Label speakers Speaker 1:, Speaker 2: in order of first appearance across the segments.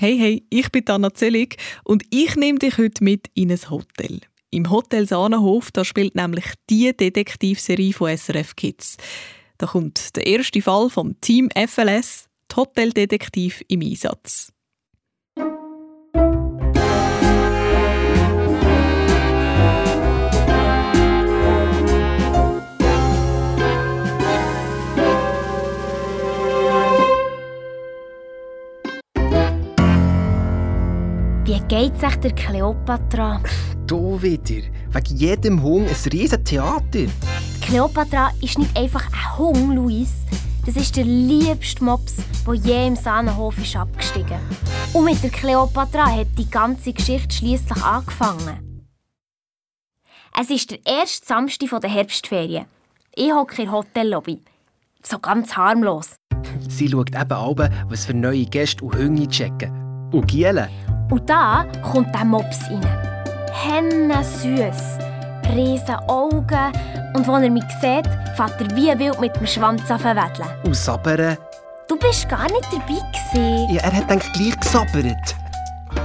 Speaker 1: Hey, hey, ich bin Anna Zellig und ich nehme dich heute mit in ein Hotel. Im Hotel Sahnenhof, da spielt nämlich die Detektivserie von SRF Kids. Da kommt der erste Fall vom Team FLS, die Hoteldetektiv im Einsatz.
Speaker 2: Geht sich der Kleopatra?
Speaker 3: Du wieder. Wegen jedem Hung ein riesen Theater.
Speaker 2: Kleopatra ist nicht einfach ein Hung, Luis. Das ist der liebste Mops, der je im Sahnenhof ist abgestiegen. Und mit der Kleopatra hat die ganze Geschichte schließlich angefangen. Es ist der erste Samstag der Herbstferien. Ich hocke in der Hotellobby. So ganz harmlos.
Speaker 3: Sie schaut eben ab, was für neue Gäste und Hunde checken. Und Gielen.
Speaker 2: Und da kommt der Mops rein. Henne süß, riesen Augen und als er mich sieht, fährt er wie wild mit dem Schwanz an wedeln.
Speaker 3: Und sabbern.
Speaker 2: Du bist gar nicht dabei gewesen.
Speaker 3: Ja, er hat eigentlich gleich gesabbert.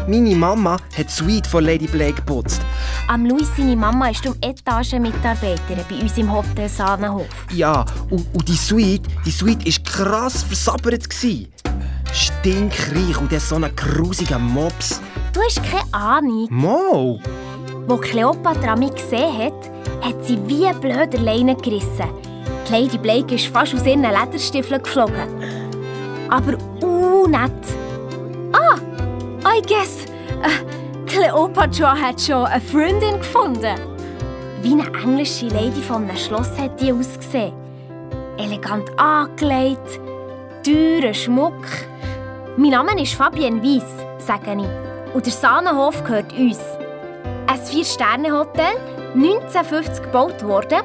Speaker 3: Meine Mama hat die Suite von Lady Blake geputzt.
Speaker 2: Am Luis seine Mama ist um Etagenmitarbeiterin bei uns im Hotel Sahnenhof.
Speaker 3: Ja, und, und die Suite, die Suite war krass versabbert. Gewesen. Stinkreich und dann so ein grusiger Mops.
Speaker 2: Du hast keine Ahnung.
Speaker 3: Mo!
Speaker 2: Wo Kleopatra mich gesehen hat, hat sie wie blöd Leine gerissen. Die Lady Blake ist fast aus ihren Lederstiefeln geflogen. Aber uh, nett. Ah, I guess, äh, Kleopatra hat schon eine Freundin gefunden. Wie eine englische Lady von einem Schloss hat die ausgesehen. Elegant angelegt, teurer Schmuck. Mein Name ist Fabienne Weiss, sage ich. Und der Sahnenhof gehört uns. Ein Vier-Sterne-Hotel, 1950 gebaut worden.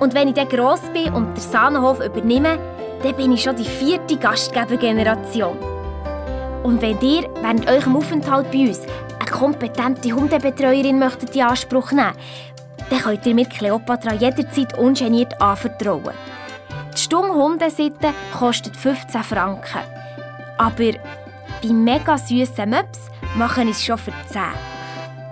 Speaker 2: Und wenn ich dann gross bin und den Sahnenhof übernehme, dann bin ich schon die vierte Gastgebergeneration. Und wenn ihr während eurem Aufenthalt bei uns eine kompetente Hundebetreuerin möchtet in Anspruch nehmen dann könnt ihr mir Kleopatra jederzeit ungeniert anvertrauen. Die Stunde Hundesitte kostet 15 Franken. Aber bei mega süßen Möps mache ich es schon für 10.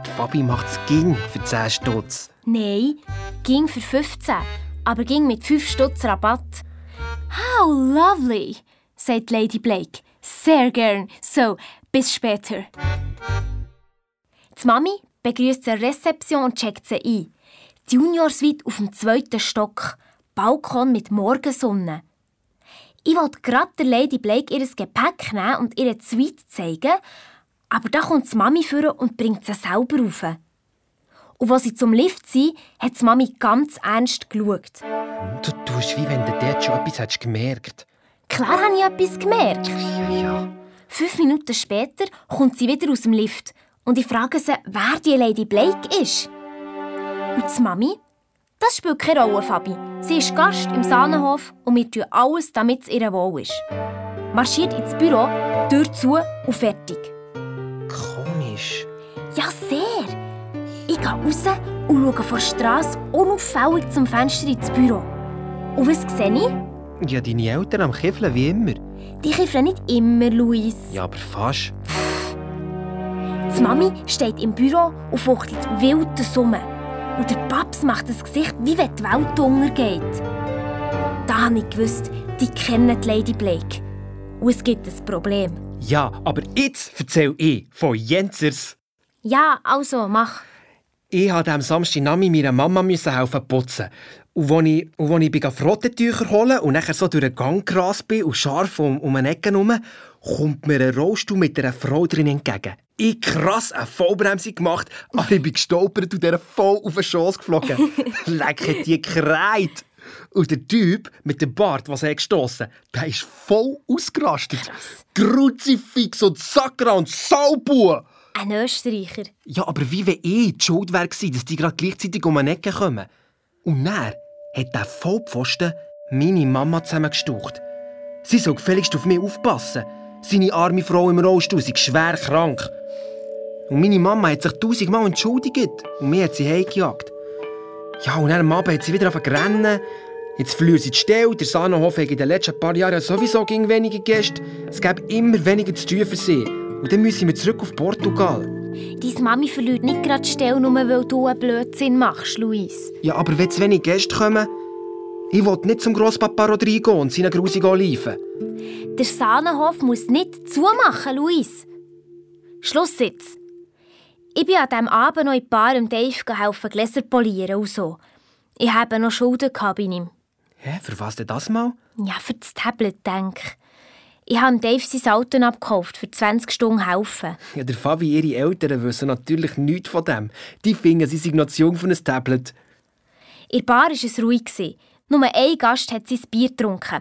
Speaker 3: Die Fabi macht es ging für 10 Stutz.
Speaker 2: Nein, ging für 15, aber ging mit 5 Stutz Rabatt. How lovely, sagt Lady Blake. Sehr gern. So, bis später. Die Mami begrüßt sie der Rezeption und checkt sie ein. Die Junior-Suite auf dem zweiten Stock. Balkon mit Morgensonne. Ich wollte gerade der Lady Blake ihr Gepäck nehmen und ihre Suite zeigen, aber da kommt die Mami vor und bringt sie selber rauf. Und als sie zum Lift sind, hat die Mami ganz ernst geschaut.
Speaker 3: Du tust, wie wenn du dort schon etwas hättest gemerkt
Speaker 2: Klar habe ich etwas gemerkt.
Speaker 3: Ja, ja.
Speaker 2: Fünf Minuten später kommt sie wieder aus dem Lift und ich frage sie, wer die Lady Blake ist. Und die Mami? Das spielt keine Rolle, Fabi. Sie ist Gast im Sahnenhof und wir tun alles, damit es ihr wohl ist. Marschiert ins Büro, Tür zu und fertig.
Speaker 3: Komisch.
Speaker 2: Ja, sehr. Ich gehe raus und schaue von der Straße unauffällig zum Fenster ins Büro. Und was sehe ich?
Speaker 3: Ja, deine Eltern am Kiffeln wie immer.
Speaker 2: Die kiffern nicht immer, Luis.
Speaker 3: Ja, aber fast.
Speaker 2: Die Mami steht im Büro und fuchtelt wilde Summen. Und der Paps macht das Gesicht, wie wenn die Welt untergeht. Da habe ich gewusst, die kennen die Lady Blake. Und es gibt ein Problem.
Speaker 3: Ja, aber jetzt erzähl ich von Jenzers.
Speaker 2: Ja, also, mach.
Speaker 3: Ich musste am Samstag Nami meiner Mama helfen putzen. Und als ich, und als ich Frottentücher holen und nachher so durch den Gang gerast bin und scharf um, um eine Ecke herum, kommt mir ein Rollstuhl mit einer Frau drin entgegen. Ich krass eine Vollbremse gemacht, aber ich bin gestolpert und der voll auf den Schoss geflogen. Leck die gekreit. Und der Typ mit dem Bart, was er gestossen der ist voll ausgerastet. Kruzifix und Sakra und Saubu.
Speaker 2: Ein Österreicher.
Speaker 3: Ja, aber wie wenn ich die Schuld wäre, dass die gerade gleichzeitig um eine Ecke kommen. Und dann hat der Vollpfosten meine Mama zusammengestaucht. Sie soll gefälligst auf mich aufpassen. Seine arme Frau im Rollstuhl ist schwer krank. Und meine Mama hat sich tausendmal entschuldigt und mir hat sie heimgejagt. Ja, und dann am Abend hat sie wieder rennen. Jetzt verliert sie die Stelle. Der Sahnenhof hat in den letzten paar Jahren sowieso gegen wenige Gäste. Es gäbe immer weniger zu tun für sie. Und dann müssen wir zurück auf Portugal.
Speaker 2: Deine Mami verliert nicht gerade die Stelle, nur weil du einen Blödsinn machst, Luis.
Speaker 3: Ja, aber wenn zu wenig Gäste kommen... Ich will nicht zum Grosspapa Rodrigo und seinen grusigen Oliven.
Speaker 2: Der Sahnenhof muss nicht zumachen, Luis. Schluss jetzt. Ich bin an diesem Abend noch in Bar im Dave geholfen, Gläser polieren und so. Ich habe noch Schulden bei ihm.
Speaker 3: Hä, für was denn das mal?
Speaker 2: Ja, für das Tablet, denke ich. Ich habe Dave sein Auto abgekauft, für 20 Stunden helfen.
Speaker 3: Ja, der Fabi, ihre Eltern wissen natürlich nichts von dem. Die finden, sie sind noch zu jung für ein Tablet.
Speaker 2: In der Bar war es ruhig. Nur ein Gast hat sein Bier getrunken.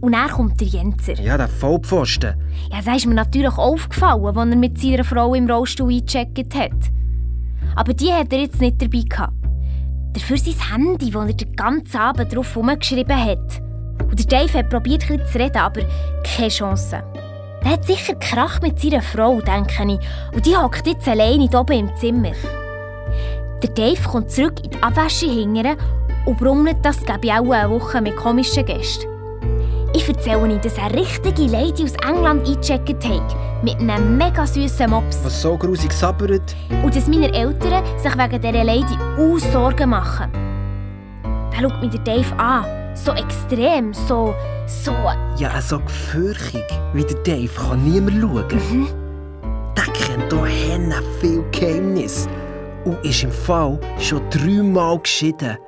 Speaker 2: Und dann kommt der Jenser.
Speaker 3: Ja, der Vollpfosten.
Speaker 2: Ja, das ist mir natürlich aufgefallen, als er mit seiner Frau im Rollstuhl eingecheckt hat. Aber die hat er jetzt nicht dabei gehabt. Dafür sein Handy, das er den ganzen Abend drauf herumgeschrieben hat. Und der Dave hat probiert, ein zu reden, aber keine Chance. Er hat sicher Krach mit seiner Frau, denke ich. Und die hockt jetzt alleine oben im Zimmer. Der Dave kommt zurück in die Abwäsche hingern und brummelt, das gebe ich auch eine Woche mit komischen Gästen. Ich erzähle ihm, dass eine richtige Lady aus England eingecheckt hat. Mit einem mega süßen Mops.
Speaker 3: Was so grusig sabbert.
Speaker 2: Und dass meine Eltern sich wegen dieser Lady auch Sorgen machen. Da schaut mich der Dave an. So extrem, so... so...
Speaker 3: Ja, so gefürchtig wie der Dave kann niemand schauen. Mhm. Der kennt hier Henne viel Geheimnis. Und ist im Fall schon dreimal geschieden.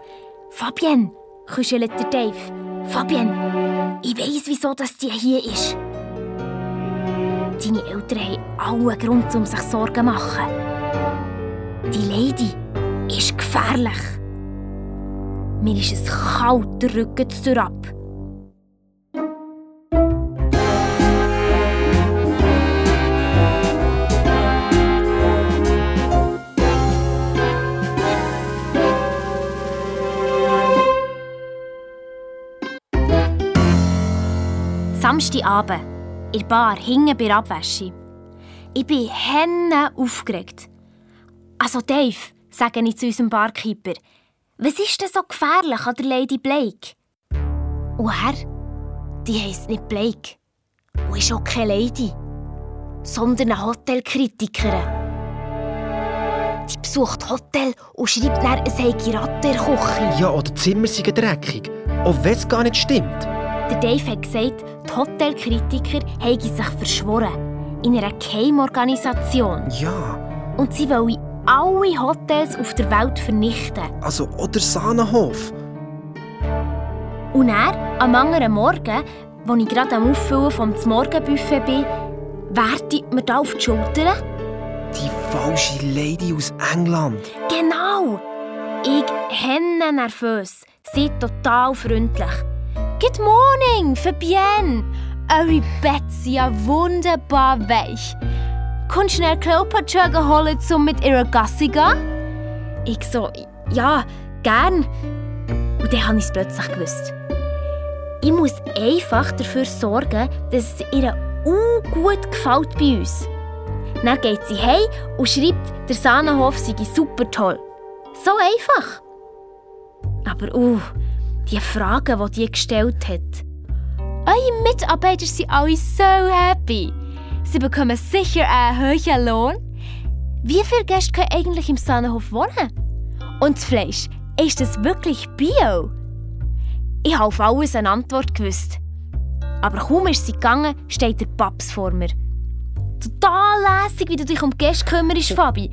Speaker 2: Fabienne, kuschelt der Dave. Fabienne, ich weiss, wieso das die hier ist. Deine Eltern haben allen Grund, um sich Sorgen zu machen. Die Lady ist gefährlich. Mir ist es kalt, der Rücken zu ab. Samstagabend, in der Bar, hinten bei der Abwäsche. Ich bin henne aufgeregt. Also Dave, sage ich zu unserem Barkeeper, was ist denn so gefährlich an der Lady Blake? Und er, die heisst nicht Blake. Und ist auch keine Lady, sondern eine Hotelkritikerin. Die besucht Hotel und schreibt dann, es sei Ratte in.
Speaker 3: Ja, oder die Zimmer seien dreckig. Auch wenn es gar nicht stimmt.
Speaker 2: Der Dave hat gesagt, die Hotelkritiker haben sich verschworen. In einer Geheimorganisation.
Speaker 3: Ja.
Speaker 2: Und sie wollen alle Hotels auf der Welt vernichten.
Speaker 3: Also, oder Sahnenhof.
Speaker 2: Und er, am anderen Morgen, als ich gerade am Auffüllen vom Morgenbuffet bin, wertet mir da auf die Schulter.
Speaker 3: Die falsche Lady aus England.
Speaker 2: Genau! Ich henne nervös, sie total freundlich. Good morning, Fabienne. Eure Betsy, ja wunderbar weich. Kannst schnell Cleopatra holen, um mit ihrer Gassi gehen? Ich so, ja, gern. Und dann habe ich es plötzlich gewusst. Ich muss einfach dafür sorgen, dass es ihr gut gefällt bei uns. Dann geht sie heim und schreibt, der Sahnenhof sei super toll. So einfach. Aber uh, die Fragen, die die gestellt hat. Eure Mitarbeiter sind alle so happy. Sie bekommen sicher einen hohen Lohn. Wie viele Gäste können eigentlich im Sahnenhof wohnen? Und das Fleisch, ist das wirklich Bio? Ich habe auf alles eine Antwort gewusst. Aber kaum ist sie gegangen, steht der Paps vor mir. Total lässig, wie du dich um die Gäste kümmerst, Fabi.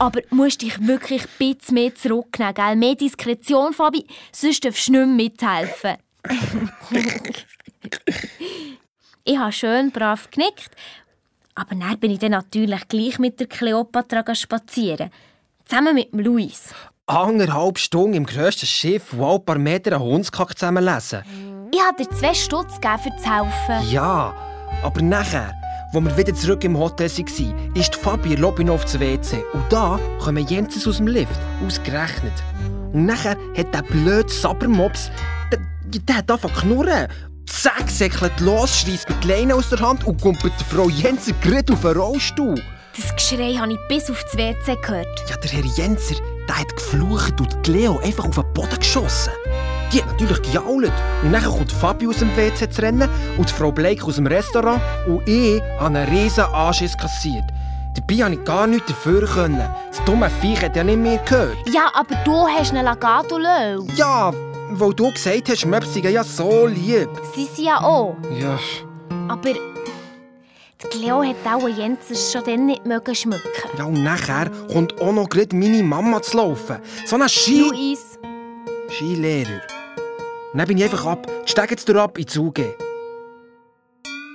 Speaker 2: Aber du musst dich wirklich ein bisschen mehr zurücknehmen, gell? Mehr Diskretion, Fabi, sonst darfst du nicht mehr mithelfen. ich habe schön brav genickt, aber dann bin ich dann natürlich gleich mit der Kleopatra spazieren. Zusammen mit dem Luis.
Speaker 3: Anderthalb Stunden im grössten Schiff und ein paar Meter einen Hundskack zusammenlesen.
Speaker 2: Ich habe dir zwei Stutz gegeben, für zu helfen.
Speaker 3: Ja, aber nachher als wir wieder zurück im Hotel waren, ist Fabi in Lobby aufs WC. Und da kommen Jensen aus dem Lift, ausgerechnet. Und nachher hat der blöde Sabbermops, der, der hat angefangen zu knurren. Zack, säckelt los, schreist mit Leine aus der Hand und kommt mit der Frau Jenser gerade auf den Rollstuhl.
Speaker 2: Das Geschrei habe ich bis auf das WC gehört.
Speaker 3: Ja, der Herr Jenser, der hat geflucht und Leo einfach auf den Boden geschossen. Die hat natürlich gejault. Und dann kommt Fabi aus dem WC zu rennen und Frau Blake aus dem Restaurant und ich habe einen riesen Anschiss kassiert. Dabei konnte ich gar nichts dafür. Können. Das dumme Viech hat ja nicht mehr gehört.
Speaker 2: Ja, aber du hast einen Lagato Löw.
Speaker 3: Ja, weil du gesagt hast, Möpse seien ja so lieb.
Speaker 2: Sie sind ja auch.
Speaker 3: Ja,
Speaker 2: Aber die Cleo hat auch Jensers schon dann nicht mögen schmücken.
Speaker 3: ja und nachher kommt auch noch gerade meine Mama zu laufen. So eine Ski...
Speaker 2: Luis,
Speaker 3: Skilehrer. Und dann bin ich einfach ab. Steig jetzt ab in die Zuge.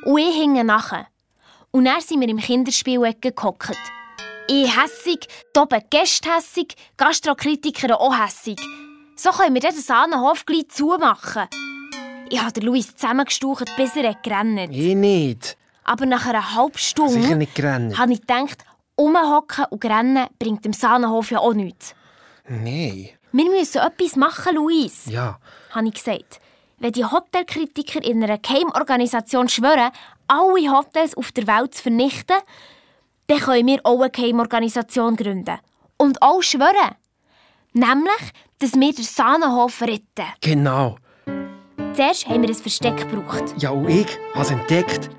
Speaker 2: und ich hingen nachher. Und dann sind wir im Kinderspielecke gehockt. Ich hässig, oben Gäste hässig, Gastrokritiker auch hässig. So können wir den Sahnenhof gleich zumachen. Ich habe Luis zusammengestaucht, bis er gerannt
Speaker 3: Ich nicht.
Speaker 2: Aber nach einer halben Stunde
Speaker 3: Sicher nicht gerannt.
Speaker 2: habe ich gedacht, rumhocken und rennen bringt dem Sahnenhof ja auch nichts.
Speaker 3: Nein.
Speaker 2: Wir müssen etwas machen, Luis,
Speaker 3: Ja.
Speaker 2: Habe ich gesagt. Wenn die Hotelkritiker in einer Geheimorganisation schwören, alle Hotels auf der Welt zu vernichten, dann können wir auch eine Geheimorganisation gründen. Und auch schwören. Nämlich, dass wir den Sahnenhof retten.
Speaker 3: Genau.
Speaker 2: Zuerst haben wir ein Versteck gebraucht.
Speaker 3: Ja, und ich habe es entdeckt.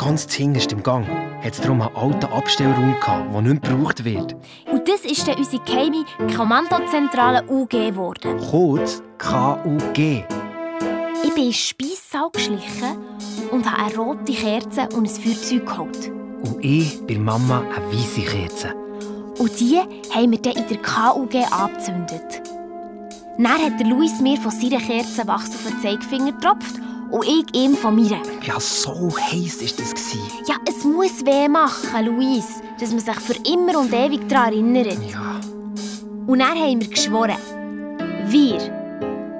Speaker 3: Ganz zuhinterst im Gang hat es darum einen alten Abstellraum gehabt, der nicht mehr gebraucht wird.
Speaker 2: Und das ist dann unsere geheime Kommandozentrale UG geworden.
Speaker 3: Kurz KUG.
Speaker 2: Ich bin in den Speissaal geschlichen und habe eine rote Kerze und ein Feuerzeug geholt.
Speaker 3: Und ich bei Mama eine weisse Kerze.
Speaker 2: Und die haben wir dann in der KUG angezündet. Dann hat der Luis mir von seiner Kerze Wachs auf den Zeigefinger getropft und ich ihm von mir.
Speaker 3: Ja, so heiß war das. gewesen.
Speaker 2: Ja, es muss weh machen, Luis, dass man sich für immer und ewig daran erinnert.
Speaker 3: Ja.
Speaker 2: Und dann haben wir geschworen. Wir,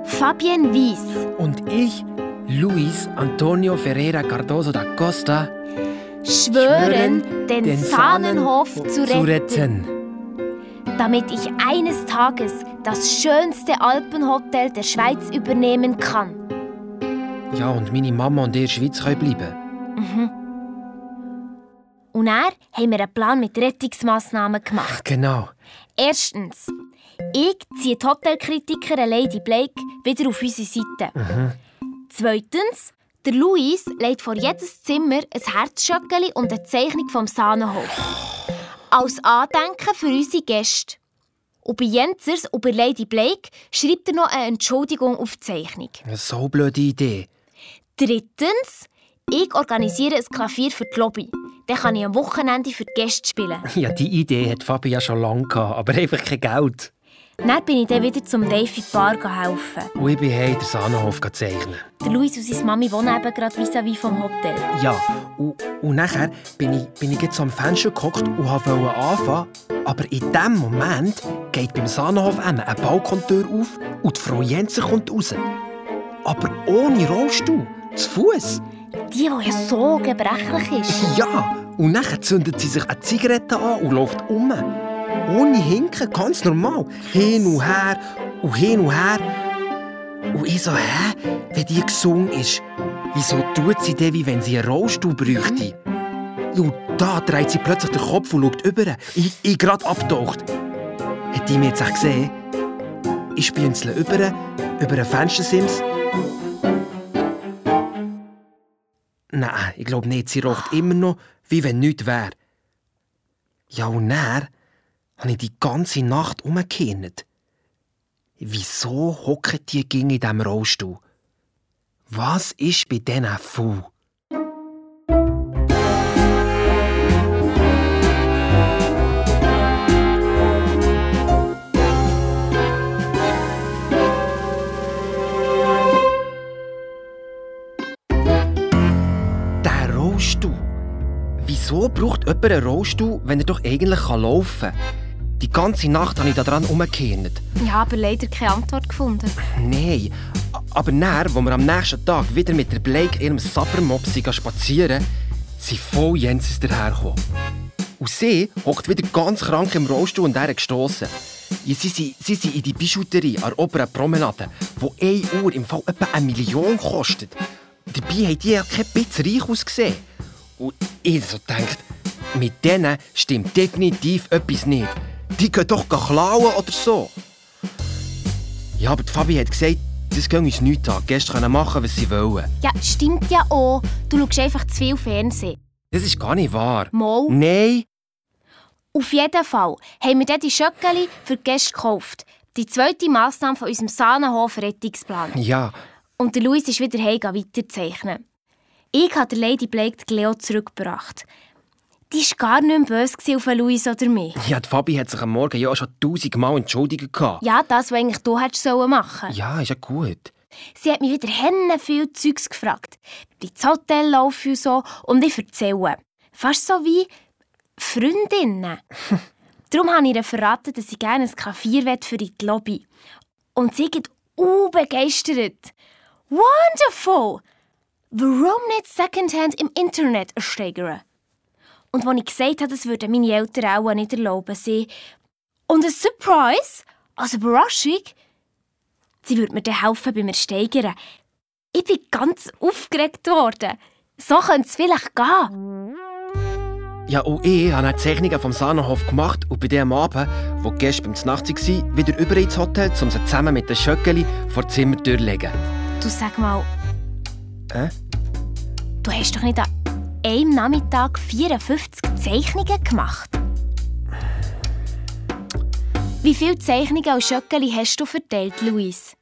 Speaker 2: Fabienne Weiss,
Speaker 3: Und ich, Luis Antonio Ferreira Cardoso da Costa,
Speaker 2: schwören, den, Sahnenhof zu retten.
Speaker 3: retten.
Speaker 2: damit ich eines Tages das schönste Alpenhotel der Schweiz übernehmen kann.
Speaker 3: Ja, und meine Mama und ihr in der Schweiz können bleiben.
Speaker 2: Und dann haben wir einen Plan mit Rettungsmaßnahmen gemacht.
Speaker 3: Genau.
Speaker 2: Erstens, ich ziehe die Hotelkritikerin Lady Blake wieder auf unsere Seite. Zweitens, der Luis legt vor jedes Zimmer ein Herzschöckeli und eine Zeichnung vom Sahnenhof. Als Andenken für unsere Gäste. Und bei Jenzers und bei Lady Blake schreibt er noch eine Entschuldigung auf die Zeichnung.
Speaker 3: So eine blöde Idee.
Speaker 2: Drittens, ich organisiere ein Klavier für die Lobby. Dann kann ich am Wochenende für die Gäste spielen.
Speaker 3: Ja, die Idee hat Fabi ja schon lange gehabt, aber einfach kein Geld.
Speaker 2: Dann bin ich dann wieder zum David Bar helfen.
Speaker 3: Und ich bin heim den Sahnenhof zeichnen.
Speaker 2: Der Luis und seine Mami wohnen eben gerade vis-à-vis vom Hotel.
Speaker 3: Ja, und, und nachher bin ich, bin ich jetzt am Fenster gehockt und wollte anfangen. Aber in dem Moment geht beim Sahnenhof eine Balkontür auf und die Frau Jensen kommt raus. Aber ohne Rollstuhl, zu Fuß.
Speaker 2: Die, die ja so gebrechlich ist.
Speaker 3: Ja, und dann zündet sie sich eine Zigarette an und läuft um. Ohne Hinken, ganz normal. Hin und her und hin und her. Und ich so, hä? Wenn die gesungen ist, wieso tut sie denn, wie wenn sie einen Rollstuhl bräuchte? Ja, Und da dreht sie plötzlich den Kopf und schaut über. Ich, ich grad abtaucht. Hat die mich jetzt auch gesehen? Ich spienzle über, über einen Fenstersims. Nein, ich glaube nicht. Sie raucht immer noch, wie wenn nichts wäre. Ja, und dann habe ich die ganze Nacht umgekehrt. Wieso hocken die ging in diesem Rollstuhl? Was ist bei diesen faul? Wieso braucht jemand einen Rollstuhl, wenn er doch eigentlich laufen kann? Die ganze Nacht habe ich daran umgekehrt.
Speaker 2: Ja, aber leider keine Antwort gefunden.
Speaker 3: Nein. Aber näher, wo wir am nächsten Tag wieder mit der Blake ihrem Sappermopsi spazieren, sind voll Jensis dahergekommen. Und sie hockt wieder ganz krank im Rollstuhl und er gestossen. Ja, sie, sind, sie sind in die Bijouterie an der oberen Promenade, wo 1 Uhr im Fall etwa eine Million kostet. Dabei haben die ja kein bisschen reich ausgesehen. Und ich so denkt, mit denen stimmt definitiv etwas nicht. Die können doch klauen oder so. Ja, aber die Fabi hat gesagt, das geht uns nichts an. Gäste können machen, was sie wollen.
Speaker 2: Ja, stimmt ja auch. Du schaust einfach zu viel Fernsehen.
Speaker 3: Das ist gar nicht wahr.
Speaker 2: Mal.
Speaker 3: Nein.
Speaker 2: Auf jeden Fall haben wir dann die Schöckeli für die Gäste gekauft. Die zweite Massnahme von unserem Sahnenhof-Rettungsplan.
Speaker 3: Ja,
Speaker 2: Und der Luis ist wieder heim weiterzeichnen. Ich habe Lady Blake Leo zurückgebracht. Die war gar nicht mehr böse auf Luis oder mich.
Speaker 3: ja, die Fabi hat sich am Morgen ja schon tausendmal entschuldigt.
Speaker 2: Ja, das, was eigentlich du hättest sollen machen
Speaker 3: Ja, ist ja gut.
Speaker 2: Sie hat mich wieder Hände viel Zeugs gefragt. Wie das Hotel laufe und so. Und ich erzähle. Fast so wie Freundinnen. Darum habe ich ihr verraten, dass ich gerne ein Kaffee für die Lobby. Und sie geht begeistert. Wonderful! Warum nicht Secondhand im Internet ersteigern? Und als ich gesagt habe, das würden meine Eltern auch nicht erlauben, sie... Und ein Surprise, als Überraschung, sie würde mir dann helfen beim Ersteigern. Ich bin ganz aufgeregt worden. So könnte es vielleicht gehen.
Speaker 3: Ja, auch ich habe dann die Zeichnungen vom Sahnenhof gemacht und bei dem Abend, wo Gäste beim Nacht waren, wieder über ins Hotel, um sie zusammen mit den Schöckeli vor die Zimmertür zu legen.
Speaker 2: Du sag mal,
Speaker 3: Hä?
Speaker 2: du hast doch nicht an einem Nachmittag 54 Zeichnungen gemacht? Wie viele Zeichnungen und Schöckeli hast du verteilt, Luis?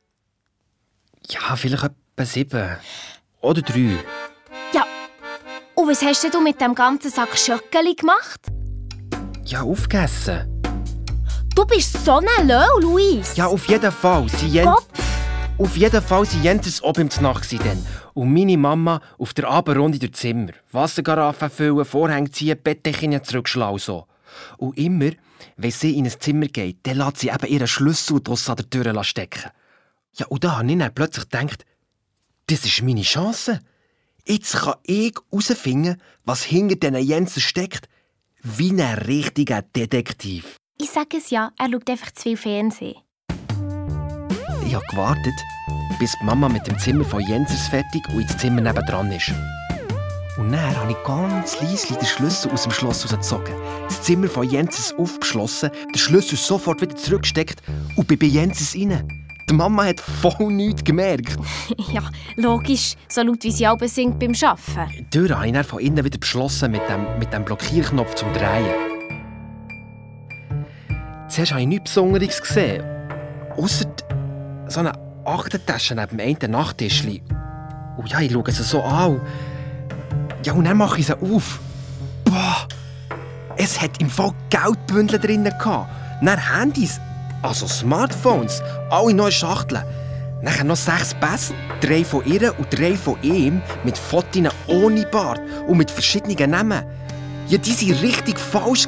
Speaker 3: Ja, vielleicht etwa sieben. Oder drei.
Speaker 2: Ja, und was hast du mit dem ganzen Sack Schöckeli gemacht?
Speaker 3: Ja, aufgegessen.
Speaker 2: Du bist so ein Löw, Luis.
Speaker 3: Ja, auf jeden Fall. Sie
Speaker 2: Kopf.
Speaker 3: Auf jeden Fall waren Jentes oben im Nacht. Und meine Mama auf der Abendrunde durch Zimmer. Wassergaraffe füllen, Vorhänge ziehen, Bettdeckchen zurückschlagen so. Und immer, wenn sie in ein Zimmer geht, dann lässt sie eben ihren Schlüssel draussen an der Tür stecken. Ja, und da habe ich dann plötzlich gedacht, das ist meine Chance. Jetzt kann ich herausfinden, was hinter diesen Jensen steckt, wie ein richtiger Detektiv.
Speaker 2: Ich sage es ja, er schaut einfach zu viel Fernsehen.
Speaker 3: Ich habe gewartet, bis die Mama mit dem Zimmer von Jensers fertig und ins Zimmer nebendran ist. Und dann habe ich ganz leise den Schlüssel aus dem Schloss rausgezogen, das Zimmer von Jensers aufgeschlossen, den Schlüssel sofort wieder zurückgesteckt und bin bei Jensers rein. Die Mama hat voll nichts gemerkt.
Speaker 2: ja, logisch, so laut wie sie auch singt beim Arbeiten.
Speaker 3: Die Tür habe ich dann von innen wieder beschlossen mit dem, mit dem Blockierknopf zum Drehen. Zuerst habe ich nichts Besonderes gesehen. Ausser so eine Aktentasche neben dem einen Nachttischli. Und ja, ich schaue sie so an. Ja, und dann mache ich sie auf. Boah! Es hat im Fall Geldbündel drin. Dann Handys, also Smartphones, alle neue Schachteln. Nachher noch sechs Pässe, drei von ihr und drei von ihm, mit Fotos ohne Bart und mit verschiedenen Namen. Ja, die waren richtig falsch.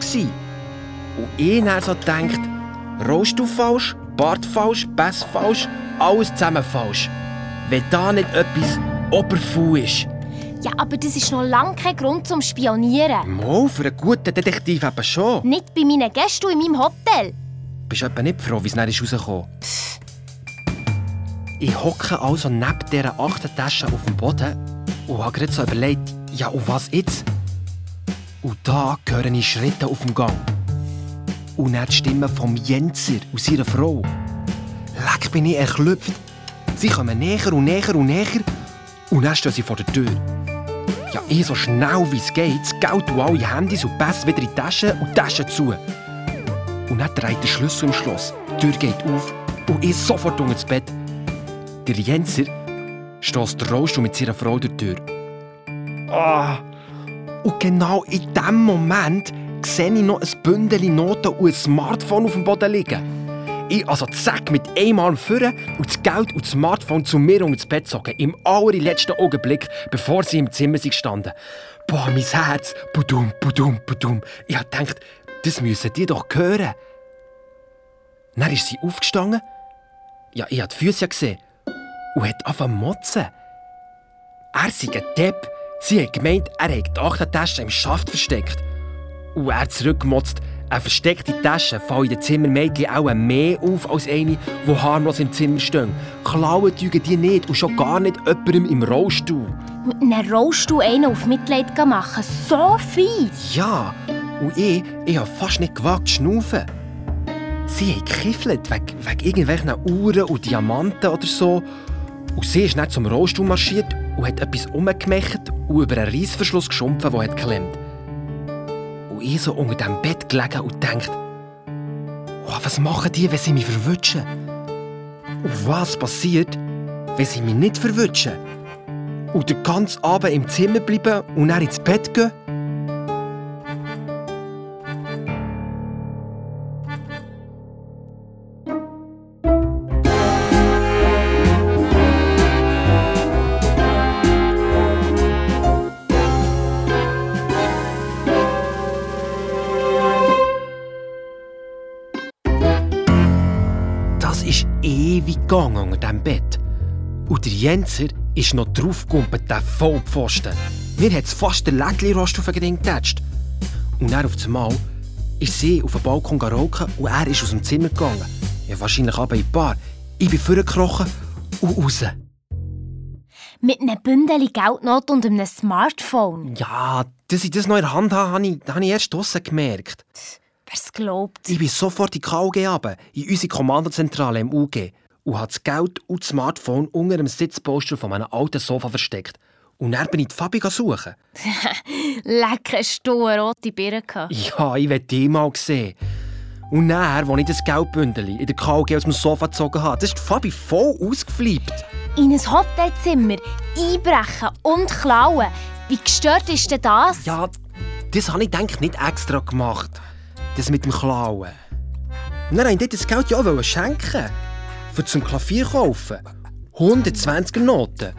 Speaker 3: Und ich dann so denkt, Rollstuhl falsch, Bart falsch, Pass falsch, alles zusammen falsch. Wenn da nicht etwas Oberfu ist.
Speaker 2: Ja, aber das ist noch lange kein Grund zum Spionieren.
Speaker 3: Mal, für einen guten Detektiv eben schon.
Speaker 2: Nicht bei meinen Gästen in meinem Hotel.
Speaker 3: Bist du etwa nicht froh, wie es ist rausgekommen Ich hocke also neben dieser Aktentasche auf dem Boden und habe gerade so überlegt, ja, und was jetzt? Und da höre ich Schritte auf dem Gang. Und dann die Stimme vom Jenser und seiner Frau. Leck bin ich erklüpft. Sie kommen näher und näher und näher und dann stehen sie vor der Tür. Ja, ich so schnell wie es geht, das und alle Handys und Pässe wieder in die Tasche und die Tasche zu. Und dann dreht der Schlüssel im Schloss. Die Tür geht auf und ich sofort unter das Bett. Der Jenser stößt Rollstuhl mit seiner Frau durch die Tür. Ah! Und genau in dem Moment sehe ich noch ein Bündel Noten und ein Smartphone auf dem Boden liegen. Ich also zack mit einem Arm führen und das Geld und das Smartphone zu mir unter das Bett zogen. Im allerletzten Augenblick, bevor sie im Zimmer sind gestanden. Boah, mein Herz. Budum, budum, budum. Ich hab das müssen die doch hören. Dann ist sie aufgestanden. Ja, ich hab die Füße gesehen. Und hat angefangen motzen. Er sei ein Depp. Sie hat gemeint, er hätte die Achtentasche im Schaft versteckt. Und er zurückgemotzt, eine versteckte Tasche fallen den Zimmermädchen auch mehr auf als eine, die harmlos im Zimmer stehen. Klauen tügen die nicht und schon gar nicht jemandem im Rollstuhl.
Speaker 2: Mit einem Rollstuhl einen auf Mitleid machen. So fies.
Speaker 3: Ja, und ich, ich habe fast nicht gewagt zu schnaufen. Sie haben gekiffelt wegen, wegen irgendwelchen Uhren und Diamanten oder so. Und sie ist dann zum Rollstuhl marschiert und hat etwas umgemacht und über einen Reissverschluss geschumpfen, der hat geklemmt. Und ich so unter dem Bett gelegen und denkt, oh, was machen die, wenn sie mich verwutschen? Und was passiert, wenn sie mich nicht verwutschen? Und den ganzen Abend im Zimmer bleiben und dann ins Bett gehen? Und der Jenser ist noch draufgekumpelt, der Vollpfosten. Mir hat es fast den Lädli-Rost auf den getatscht. Und dann auf einmal ist sie auf dem Balkon rauchen und er ist aus dem Zimmer gegangen. Ja, wahrscheinlich aber in die Bar. Ich bin vorgekrochen und raus.
Speaker 2: Mit einem Bündel Geldnoten und einem Smartphone.
Speaker 3: Ja, dass ich das noch in der Hand habe, habe ich, habe ich erst draussen gemerkt.
Speaker 2: Wer's glaubt.
Speaker 3: Ich bin sofort in die KUG runter, in unsere Kommandozentrale im UG und habe das Geld und das Smartphone unter dem Sitzposter von meinem alten Sofa versteckt. Und dann bin ich die Fabi suchen.
Speaker 2: Lecker hast du eine rote Birne gehabt.
Speaker 3: Ja, ich will die mal sehen. Und dann, als ich das Geldbündel in der KUG aus dem Sofa gezogen habe, das ist die Fabi voll ausgeflippt.
Speaker 2: In ein Hotelzimmer einbrechen und klauen. Wie gestört ist denn das?
Speaker 3: Ja, das habe ich denke nicht extra gemacht. Das mit dem Klauen. Und dann wollte ich das Geld ja auch schenken. Für zum Klavier kaufen. 120er Noten.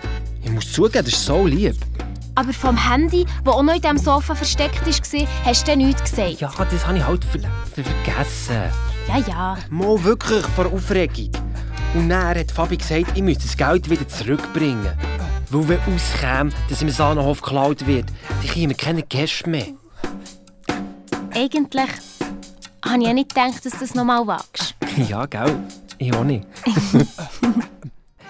Speaker 3: Ich muss zugeben, das ist so lieb.
Speaker 2: Aber vom Handy, das auch noch in diesem Sofa versteckt war, hast du nichts gesagt.
Speaker 3: Ja, das habe ich halt ver ver vergessen.
Speaker 2: ja. ja.
Speaker 3: Mal wirklich vor Aufregung. Und dann hat Fabi gesagt, ich müsse das Geld wieder zurückbringen. Weil wenn auskäme, dass im Sahnenhof geklaut wird, dann kämen keine Gäste mehr.
Speaker 2: Eigentlich habe ich ja nicht gedacht, dass du das noch mal wagst.
Speaker 3: Ja, gell? Ich auch nicht.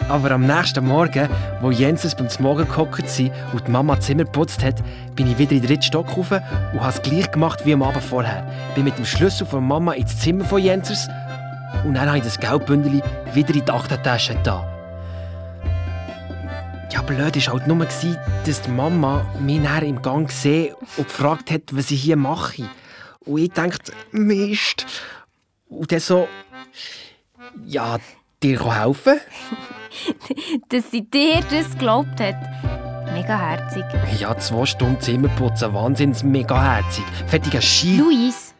Speaker 3: Aber am nächsten Morgen, wo Jenses beim Morgen gehockt sind und die Mama das Zimmer geputzt hat, bin ich wieder in den dritten Stock rauf und habe es gleich gemacht wie am Abend vorher. Bin mit dem Schlüssel von Mama ins Zimmer von Jensers und dann habe ich das Geldbündel wieder in die Achtertasche da. Ja, blöd war halt nur, dass die Mama mich nachher im Gang gesehen und gefragt hat, was ich hier mache. Und ich dachte, Mist. Und dann so, ja, dir helfen?
Speaker 2: Dass sie dir das geglaubt hat. Mega herzig.
Speaker 3: Ja, zwei Stunden Zimmer putzen, wahnsinns mega herzig. Fertiger Ski...
Speaker 2: Luis,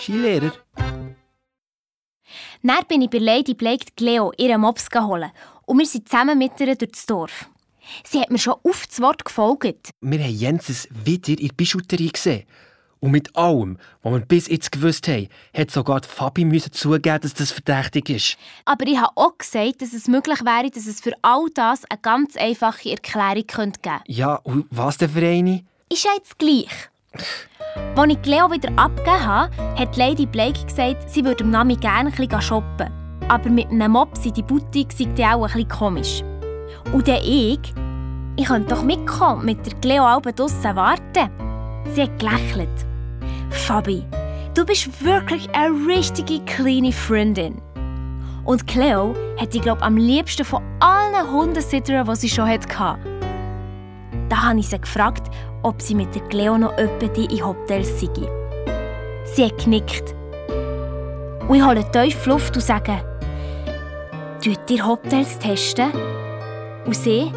Speaker 3: Skilehrer.
Speaker 2: dann bin ich bei Lady Blake die Leo ihren Mops geholt und wir sind zusammen mit ihr durch das Dorf. Sie hat mir schon auf das Wort gefolgt.
Speaker 3: Wir haben Jenses wieder in der Bijouterie gesehen. Und mit allem, was wir bis jetzt gewusst haben, hat sogar die Fabi müssen zugeben, dass das verdächtig ist.
Speaker 2: Aber ich habe auch gesagt, dass es möglich wäre, dass es für all das eine ganz einfache Erklärung könnte geben könnte.
Speaker 3: Ja, und was denn für eine?
Speaker 2: Ist ja jetzt gleich. Als ich Leo wieder abgegeben habe, hat Lady Blake gesagt, sie würde am Nami gerne ein bisschen shoppen. Aber mit einem Mops in die Boutique sei die auch ein bisschen komisch. Und dann ich, ich könnte doch mitkommen, mit der Cleo Alben draussen warten. Sie hat gelächelt. Fabi, du bist wirklich eine richtige kleine Freundin. Und Cleo hat die, glaube am liebsten von allen Hundesittern, die sie schon hatte. Da habe ich sie gefragt, ob sie mit der Cleo noch öppe in Hotels sei. Sie hat genickt. Und ich hole tief Luft und sage, «Tut ihr Hotels testen?» Und sie,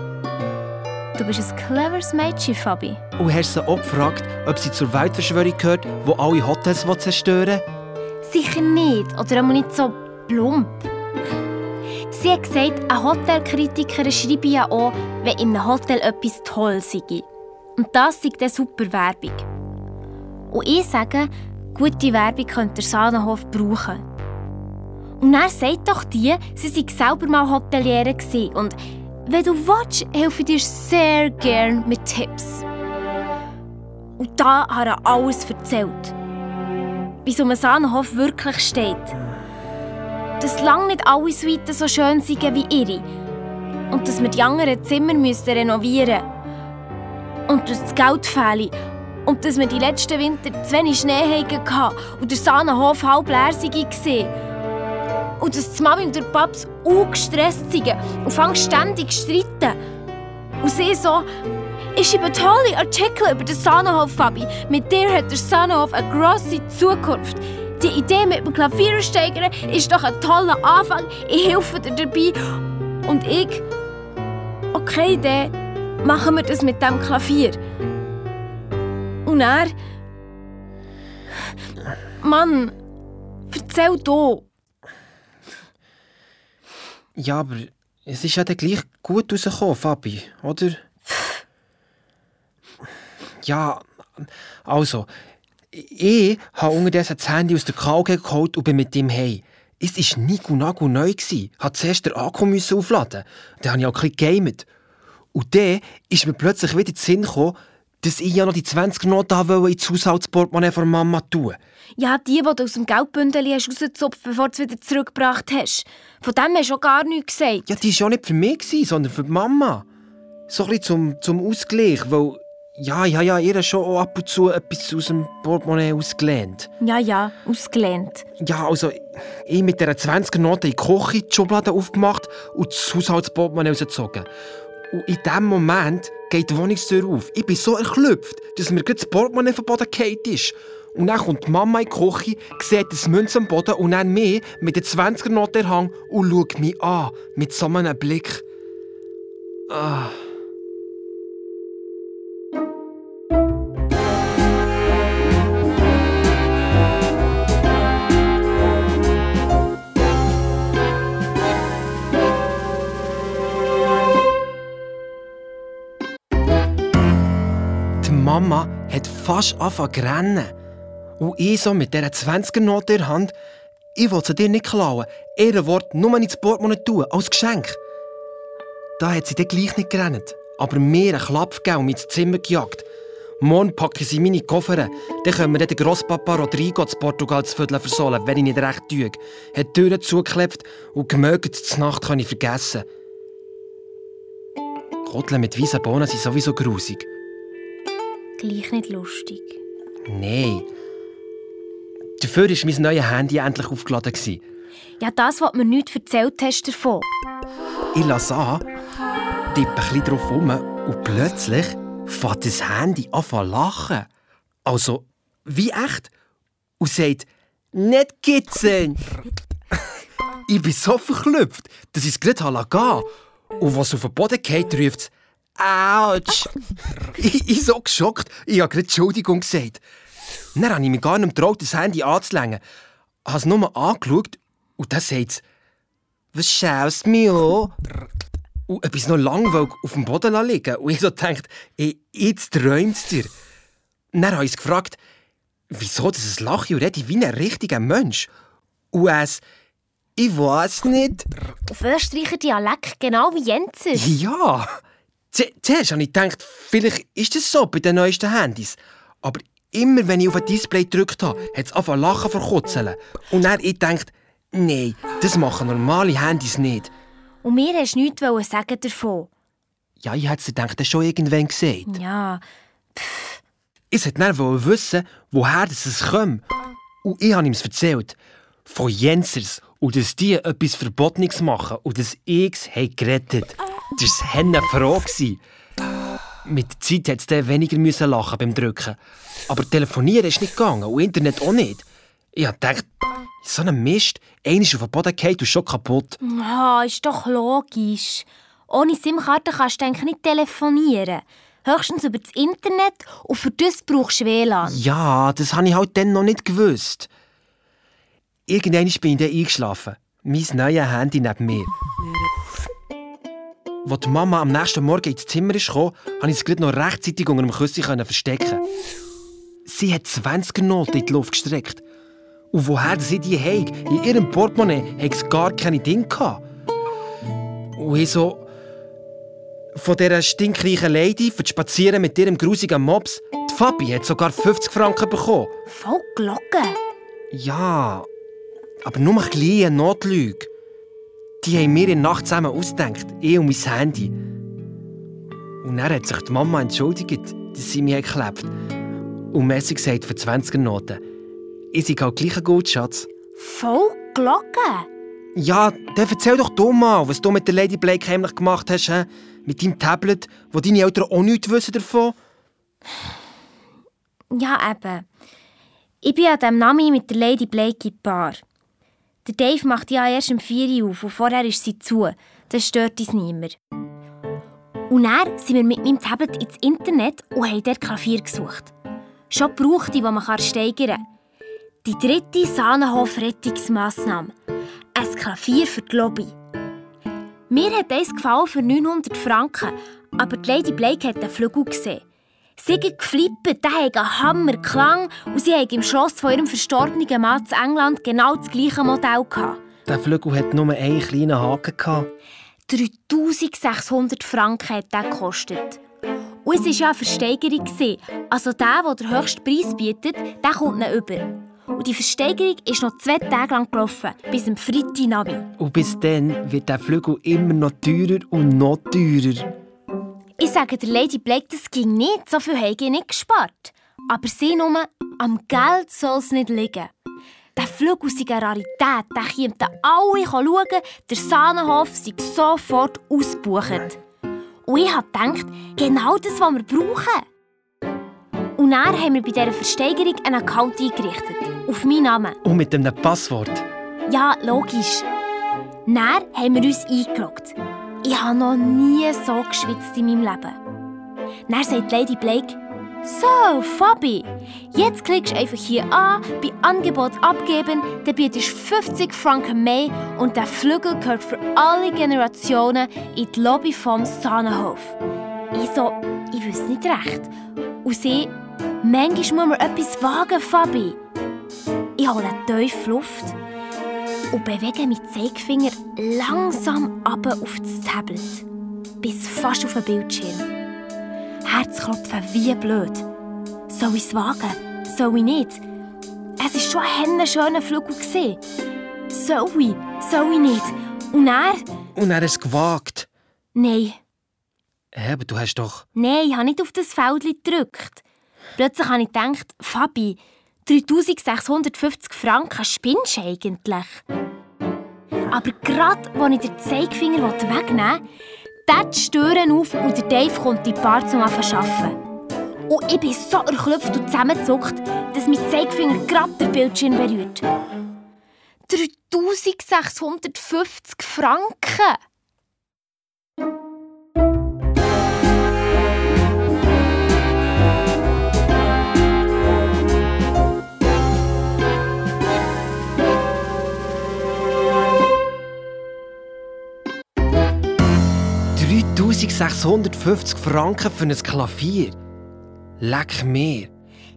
Speaker 2: «Du bist ein cleveres Mädchen, Fabi.»
Speaker 3: Und hast sie auch gefragt, ob sie zur Weltverschwörung gehört, die alle Hotels zerstören will?
Speaker 2: Sicher nicht, oder auch nicht so plump. Sie hat gesagt, ein Hotelkritiker schreibe ja auch, wenn in einem Hotel etwas toll sei. Und das sei dann super Werbung. Und ich sage, gute Werbung könnte der Sahnenhof brauchen. Und dann sagt doch die, sie sei selber mal Hoteliere und wenn du willst, helfe ich dir sehr gern mit Tipps. Und da hat er alles erzählt. Wie so ein Sahnenhof wirklich steht. Dass lang nicht alle Suiten so schön sind wie ihre. Und dass wir die anderen Zimmer müssen renovieren Und dass das Geld fehle. Und dass wir die letzten Winter zu wenig Schnee hatten und der Sahnenhof halb leer war. Und dass die Mami und der Paps auch gestresst sind und fangen ständig streiten. Und sie so, ich schreibe tolle Artikel über den Sahnenhof, Fabi. Mit dir hat der Sahnenhof eine grosse Zukunft. Die Idee mit dem Klaviersteigern ist doch ein toller Anfang. Ich helfe dir dabei. Und ich... Okay, dann machen wir das mit dem Klavier. Und er... Mann, erzähl du.
Speaker 3: Ja, aber es ist ja dann gleich gut rausgekommen, Fabi, oder? Ja, also, ich habe unterdessen das Handy aus der KG geholt und bin mit ihm heim. Es war Nico Nago neu. Ich musste zuerst den Akku aufladen. Dann habe ich auch ein bisschen. Und dann ist mir plötzlich wieder in den Sinn gekommen, dass ich ja noch die 20 Noten ins Haushaltsportemonnaie von Mama tun
Speaker 2: Ja, die, die du aus dem Geldbündel hast rausgezupft bevor du es wieder zurückgebracht hast. Von dem hast du auch gar nichts gesagt.
Speaker 3: Ja, die war ja nicht für mich, sondern für die Mama. So ein bisschen zum, zum Ausgleich, weil... Ja, habe ja ihr schon auch ab und zu etwas aus dem Portemonnaie ausgelehnt.
Speaker 2: Ja, ja, ausgelehnt.
Speaker 3: Ja, also ich mit dieser 20er-Note in die Küche die Schublade aufgemacht und das Haushaltsportemonnaie rausgezogen. Und in diesem Moment geht die Wohnungstür auf. Ich bin so erklüpft, dass mir das Portemonnaie gefallen ist. Und dann kommt die Mama in die Küche, sieht das Münz am Boden und dann mich mit der 20er-Note in Hang und schaut mich an mit so einem Blick. Ah. Mama hat fast angefangen zu rennen. Und ich so mit dieser 20er-Note in der Hand, ich wollte sie dir nicht klauen, ihr Wort nur ins Portemonnaie tun, als Geschenk. Da hat sie dann gleich nicht gerannt, aber mir einen Klapp gegeben und mich ins Zimmer gejagt. Morgen packe sie meine Koffer, dann können wir den Grosspapa Rodrigo zu Portugal zu Viertel versohlen, wenn ich nicht recht tue. Hat die Türen zugeklebt und gemögt, zur Nacht kann ich vergessen. Kotteln mit weißen Bohnen sind sowieso grusig
Speaker 2: gleich nicht lustig.
Speaker 3: Nein. Dafür war mein neues Handy endlich aufgeladen.
Speaker 2: Ja, das, was du mir nichts erzählt hast davon.
Speaker 3: Ich lasse an, tippe ein bisschen drauf rum und plötzlich fängt das Handy an zu lachen. Also, wie echt. Und sagt, nicht kitzeln. ich bin so verklüpft, dass ich es gerade gehen Und was auf den Boden geht, ruft es, Autsch! ich, ich so geschockt, ich habe gerade Entschuldigung gesagt. Dann habe ich mich gar nicht getraut, das Handy anzulängen. Ich habe es nur angeschaut und dann sagt es, was schaust du mich an? Und etwas noch lange auf dem Boden liegen Und ich so dachte, ey, jetzt träumt es dir. Dann habe ich es gefragt, wieso das es lache und rede wie ein richtiger Mensch. Und es, ich weiß nicht.
Speaker 2: Auf Österreicher Dialekt, genau wie Jenser.
Speaker 3: Ja. Zuerst habe ich gedacht, vielleicht ist das so bei den neuesten Handys. Aber immer wenn ich auf ein Display gedrückt habe, hat es angefangen lachen verkutzeln. Und dann ich gedacht, nein, das machen normale Handys nicht.
Speaker 2: Und mir hast du nichts sagen davon.
Speaker 3: Ja, ich hätte es gedacht, das schon irgendwann gesagt.
Speaker 2: Ja.
Speaker 3: Pff. Ich wollte dann wissen, woher es kommt. Und ich habe ihm es erzählt. Von Jensers. Und dass die etwas Verbotenes machen und dass ich es gerettet habe. Das war eine Frage. Mit der Zeit musste es weniger lachen beim Drücken. Aber telefonieren ist nicht gegangen und Internet auch nicht. Ich dachte, so ein Mist, einer ist auf den Boden gefallen und schon kaputt.
Speaker 2: Ja, ist doch logisch. Ohne SIM-Karte kannst du nicht telefonieren. Höchstens über das Internet und für das brauchst du WLAN.
Speaker 3: Ja, das habe ich halt dann noch nicht gewusst. Irgendwann bin ich dann eingeschlafen. Mein neues Handy neben mir. Als die Mama am nächsten Morgen ins Zimmer kam, konnte ich es noch rechtzeitig unter dem Küsschen verstecken. Sie hat 20 Noten in die Luft gestreckt. Und woher sie die hat, in ihrem Portemonnaie, hat es gar keine Dinge gehabt. Und ich so... Von dieser stinkreichen Lady für das Spazieren mit ihrem grusigen Mops, die Fabi hat sogar 50 Franken bekommen.
Speaker 2: Voll Glocke.
Speaker 3: Ja, aber nur eine kleine Notlüge. Die haben mir in der Nacht zusammen ausgedacht, ich und mein Handy. Und dann hat sich die Mama entschuldigt, dass sie mich geklebt Und Messi gesagt für 20er Noten. Ich sei halt gleich ein Goldschatz.
Speaker 2: Voll Glocke.
Speaker 3: Ja, dann erzähl doch du mal, was du mit der Lady Blake heimlich gemacht hast. He? Mit deinem Tablet, wo deine Eltern auch nichts wissen davon.
Speaker 2: Ja, eben. Ich bin an diesem Nami mit der Lady Blake in Bar. Der Dave macht ja erst um 4 Uhr auf und vorher ist sie zu. Das stört uns niemand. Und dann sind wir mit meinem Tablet ins Internet und haben dort Klavier gesucht. Schon gebrauchte, die man steigern kann. Die dritte Sahnenhof-Rettungsmassnahme. Ein Klavier für die Lobby. Mir hat eins gefallen für 900 Franken, aber die Lady Blake hat den Flügel gesehen. Sie hat geflippt, der hat einen Hammerklang und sie hat im Schloss von ihrem verstorbenen Mann in England genau das gleiche Modell. Gehabt.
Speaker 3: Der Flügel hat nur einen kleinen Haken. Gehabt.
Speaker 2: 3600 Franken hat der gekostet. Und es war ja eine Versteigerung. Also der, der den höchsten Preis bietet, der kommt nicht über. Und die Versteigerung ist noch zwei Tage lang gelaufen, bis am Freitagabend.
Speaker 3: Und bis dann wird der Flügel immer noch teurer und noch teurer.
Speaker 2: Ich sage der Lady Blake, das ging nicht, so viel habe ich nicht gespart. Aber sie nur, am Geld soll es nicht liegen. Der Flug aus eine Rarität, der kommt alle schauen, der Sahnenhof sei sofort ausgebucht. Und ich habe gedacht, genau das, was wir brauchen. Und dann haben wir bei dieser Versteigerung einen Account eingerichtet. Auf meinen Namen.
Speaker 3: Und mit einem Passwort?
Speaker 2: Ja, logisch. Dann haben wir uns eingeloggt. Ich habe noch nie so geschwitzt in meinem Leben. Dann sagt Lady Blake, so, Fabi, jetzt klickst du einfach hier an, bei Angebot abgeben, dann bietest du 50 Franken mehr und der Flügel gehört für alle Generationen in die Lobby vom Sahnenhof. Ich so, ich weiß nicht recht. Und sie, manchmal muss man etwas wagen, Fabi. Ich hole tief Luft und bewege meinen Zeigefinger langsam ab auf das Tablet, bis fast auf den Bildschirm. Herzklopfen wie blöd. Soll ich es wagen? Soll ich nicht? Es war schon ein schöner Flügel. Soll ich? Soll ich nicht? Und er?
Speaker 3: Und er hat es gewagt?
Speaker 2: Nein.
Speaker 3: Hä, aber du hast doch...
Speaker 2: Nein, ich habe nicht auf das Feld gedrückt. Plötzlich habe ich gedacht, Fabi, 3650 Franken spinnst du eigentlich? Aber gerade als ich den Zeigefinger wegnehmen wollte, dort die auf und der Dave kommt in die Bar zum Arbeiten. Und ich bin so erklüpft und zusammengezuckt, dass mein Zeigefinger gerade den Bildschirm berührt. 3650 Franken!
Speaker 3: 1650 Franken für ein Klavier. Leck mir.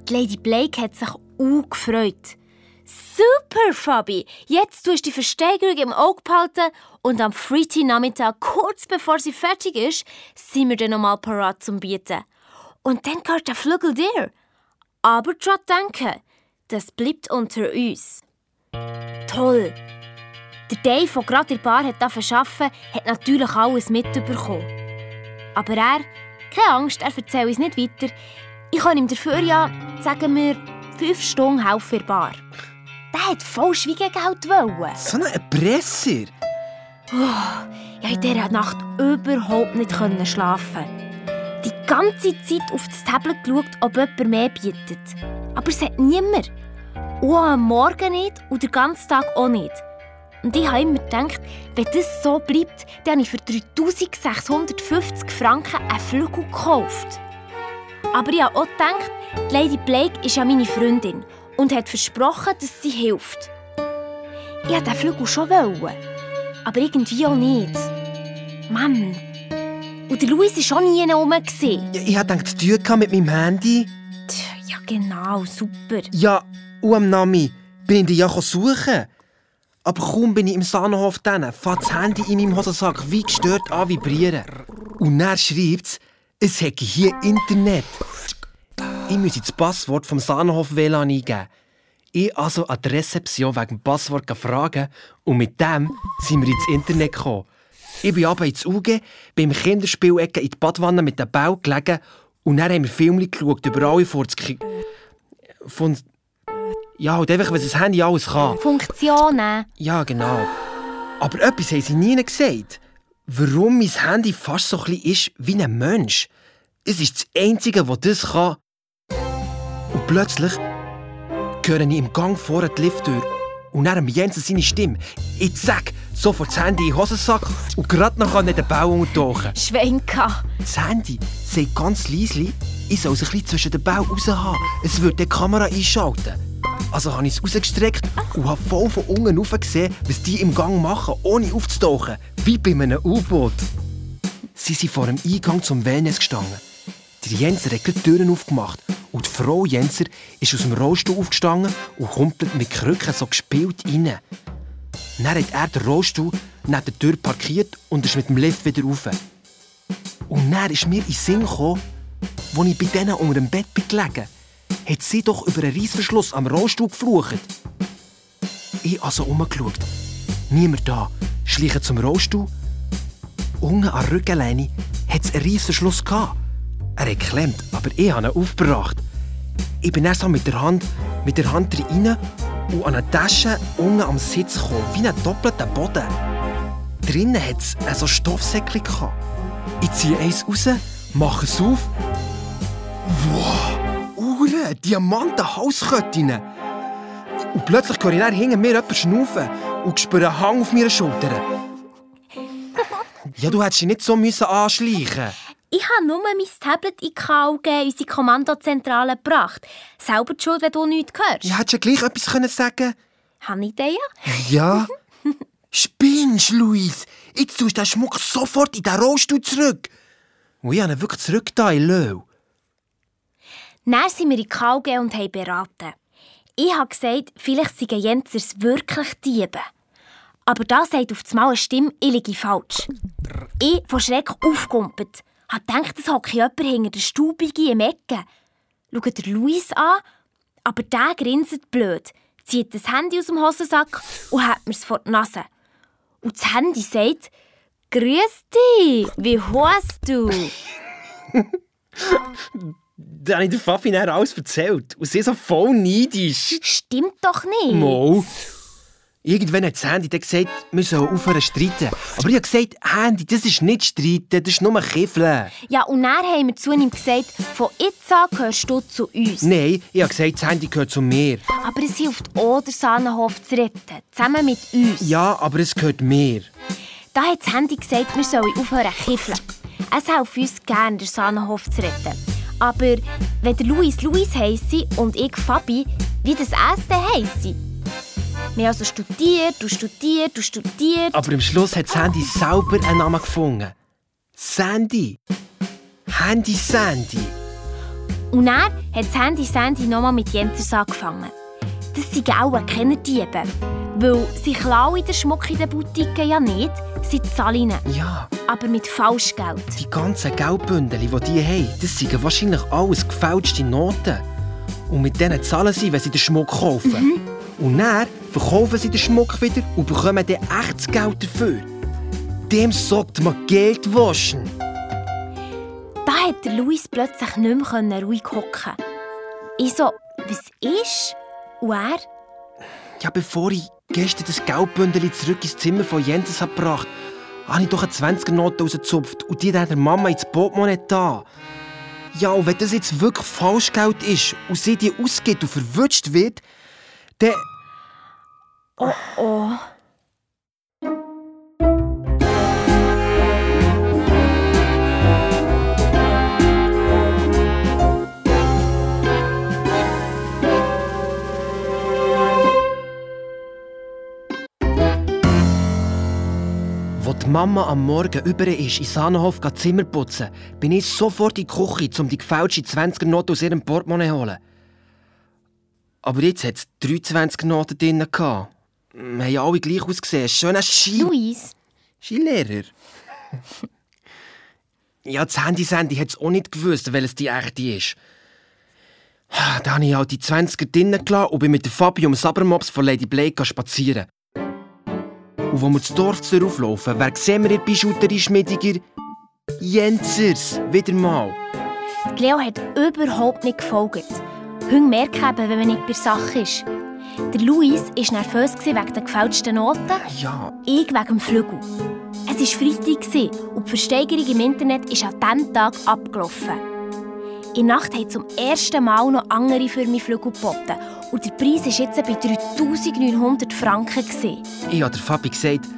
Speaker 2: Die Lady Blake hat sich auch gefreut. Super, Fabi! Jetzt tust du die Versteigerung im Auge behalten und am Freitag-Nachmittag, kurz bevor sie fertig ist, sind wir dann nochmal parat zum Bieten. Und dann gehört der Flügel dir. Aber daran denken, das bleibt unter uns. Toll! Der Dave, der gerade in der Bar arbeiten hat natürlich alles mitbekommen. Aber er, keine Angst, er erzählt uns nicht weiter. Ich kann ihm dafür ja, sagen wir, fünf Stunden helfen in der Bar. Der hat voll Schwiegegeld wollen.
Speaker 3: So ein Erpresser?
Speaker 2: Oh, ich konnte in dieser Nacht überhaupt nicht schlafen. Die ganze Zeit auf das Tablet geschaut, ob jemand mehr bietet. Aber es hat niemand. Und am Morgen nicht und den ganzen Tag auch nicht. Und ich habe immer gedacht, wenn das so bleibt, dann habe ich für 3650 Franken einen Flügel gekauft. Aber ich habe auch gedacht, Lady Blake ist ja meine Freundin und hat versprochen, dass sie hilft. Ich wollte den Flügel schon, wollen, aber irgendwie auch nicht. Mann. Und der Louis war schon nie herum.
Speaker 3: Ja, ich hatte gedacht, Tür mit meinem Handy.
Speaker 2: Ja, genau, super.
Speaker 3: Ja, und am Nami bin ich dich ja suchen. Aber kaum bin ich im Sahnenhof dann, fängt das Handy in meinem Hosensack wie gestört an vibrieren. Und dann schreibt es, es hätte hier Internet. Ich muss das Passwort vom Sahnenhof WLAN eingeben. Ich also an der Rezeption wegen dem Passwort fragen und mit dem sind wir ins Internet gekommen. Ich bin aber ins UG, beim Kinderspielecke in die Badwanne mit dem Bau gelegen und dann haben wir Filme geschaut über alle vor Von ja, halt einfach, was das Handy alles kann.
Speaker 2: Funktionen.
Speaker 3: Ja, genau. Aber etwas haben sie nie gesagt. Warum mein Handy fast so klein ist wie ein Mensch. Es ist das Einzige, das das kann. Und plötzlich höre ich im Gang vorne die Lifttür und dann Jensen seine Stimme. Ich zack, sofort das Handy in den Hosensack und gerade noch an den Bau untertauchen.
Speaker 2: Schwenka.
Speaker 3: Das Handy sagt ganz leise, ich soll es ein bisschen zwischen den Bau raus haben. Es wird die Kamera einschalten. Also habe ich es rausgestreckt und habe voll von unten rauf gesehen, was die im Gang machen, ohne aufzutauchen. Wie bei einem U-Boot. Sie sind vor dem Eingang zum Wellness gestanden. Der Jenser hat die Türen aufgemacht und die Frau Jenser ist aus dem Rollstuhl aufgestanden und kommt mit Krücken so gespielt rein. Dann hat er den Rollstuhl neben der Tür parkiert und ist mit dem Lift wieder rauf. Und dann ist mir in den Sinn gekommen, als ich bei denen unter dem Bett bin gelegen hat sie doch über einen Reissverschluss am Rollstuhl geflucht. Ich also umgeschaut. Niemand da. Schleiche zum Rollstuhl. Unten an der Rückenleine hat es einen Reissverschluss gehabt. Er hat geklemmt, aber ich habe ihn aufgebracht. Ich bin erst mit der Hand, mit der Hand rein und an eine Tasche unten am Sitz gekommen, wie einen doppelten Boden. Drinnen hat es so Stoffsäckchen. Ich ziehe eins raus, mache es auf. Wow! Ure, Diamanten Halsketten. Und plötzlich höre ich dann hinter mir jemanden schnaufen und spüre einen Hang auf meiner Schulter. Ja, du hättest dich nicht so müssen anschleichen
Speaker 2: Ich habe nur mein Tablet in KUG, unsere Kommandozentrale, gebracht. Selber die Schuld, wenn du nichts hörst.
Speaker 3: Ja, hättest du gleich etwas können sagen
Speaker 2: Habe ich dir
Speaker 3: Ja. Spinnst, Luis. Jetzt tust du den Schmuck sofort in den Rollstuhl zurück. Und ich habe ihn wirklich zurück da in Löw.
Speaker 2: Dann sind wir in KUG und haben beraten. Ich habe gesagt, vielleicht seien Jenzers wirklich Diebe. Aber da sagt auf einmal eine Stimme, ich liege falsch. Ich, von Schreck aufgumpelt, habe gedacht, es hocke jemand hinter der Stubige im Ecke. Schaue der Luis an, aber der grinset blöd, zieht das Handy aus dem Hosensack und hat mir es vor die Nase. Und das Handy sagt, «Grüß dich, wie heißt du?»
Speaker 3: Da habe ich der Fafi dann alles erzählt. Und sie so voll neidisch.
Speaker 2: Stimmt doch nicht.
Speaker 3: Mo. Irgendwann hat das Handy dann gesagt, wir sollen aufhören zu streiten. Aber ich habe gesagt, Handy, das ist nicht streiten, das ist nur Kiffeln.
Speaker 2: Ja, und dann haben wir zu ihm gesagt, von jetzt an gehörst du zu uns.
Speaker 3: Nein, ich habe gesagt, das Handy gehört zu mir.
Speaker 2: Aber es hilft auch, den Sahnenhof zu retten. Zusammen mit uns.
Speaker 3: Ja, aber es gehört mir.
Speaker 2: Da hat das Handy gesagt, wir sollen aufhören zu kiffeln. Es hilft uns gerne, den Sahnenhof zu retten. Aber wenn der Luis Luis heisse und ich Fabi, wie das dann heisse? Wir haben also studiert, du studiert, du studiert.
Speaker 3: Aber am Schluss hat Sandy selber einen Namen gefunden. Sandy. Handy Sandy.
Speaker 2: Und dann hat das Handy Sandy nochmal mit Jenzers angefangen. Das sind auch keine Diebe. Weil sie klauen den Schmuck in den Boutiquen ja nicht, sie zahlen ihn.
Speaker 3: Ja.
Speaker 2: Aber mit Falschgeld.
Speaker 3: Die ganzen Geldbündel, die die haben, das sind wahrscheinlich alles gefälschte Noten. Und mit denen zahlen sie, wenn sie den Schmuck kaufen. Mhm. Und dann verkaufen sie den Schmuck wieder und bekommen dann echtes Geld dafür. Dem sagt man Geld waschen.
Speaker 2: Da hat Luis plötzlich nicht mehr ruhig hocken. Ich so, was ist? Und er?
Speaker 3: Ja, bevor ich gestern das Geldbündel zurück ins Zimmer von Jenses gebracht habe, habe ich doch eine 20er-Note rausgezupft und die hat der Mama ins Portemonnaie da. Ja, und wenn das jetzt wirklich Falschgeld ist und sie die ausgibt und verwünscht wird, dann...
Speaker 2: Oh oh.
Speaker 3: Die Mama am Morgen über ist, in Sahnenhof Zimmer putzen, bin ich sofort in die Küche, um die gefälschte 20er-Note aus ihrem Portemonnaie zu holen. Aber jetzt hat es 23 Noten drin. Wir haben alle gleich ausgesehen. Schöner Ski...
Speaker 2: Luis?
Speaker 3: Skilehrer. ja, das Handy-Sandy hat es auch nicht gewusst, welches die echte ist. Dann habe ich halt die 20er drinnen gelassen und bin mit der Fabi um Sabermops von Lady Blake spazieren. Und wo wir das Dorf auflaufen, wer sehen wir in Bijouterie-Schmiediger? Jenzers, wieder mal.
Speaker 2: Cleo hat überhaupt nicht gefolgt. Hunde merken eben, wenn man nicht bei Sache ist. Der Luis war nervös wegen der gefälschten Noten.
Speaker 3: Ja.
Speaker 2: Ich wegen dem Flügel. Es war Freitag und die Versteigerung im Internet ist an diesem Tag abgelaufen. In der Nacht haben zum ersten Mal noch andere für mich Flügel geboten. Und der Preis war jetzt bei 3900 Franken.
Speaker 3: Ich habe Fabi gesagt,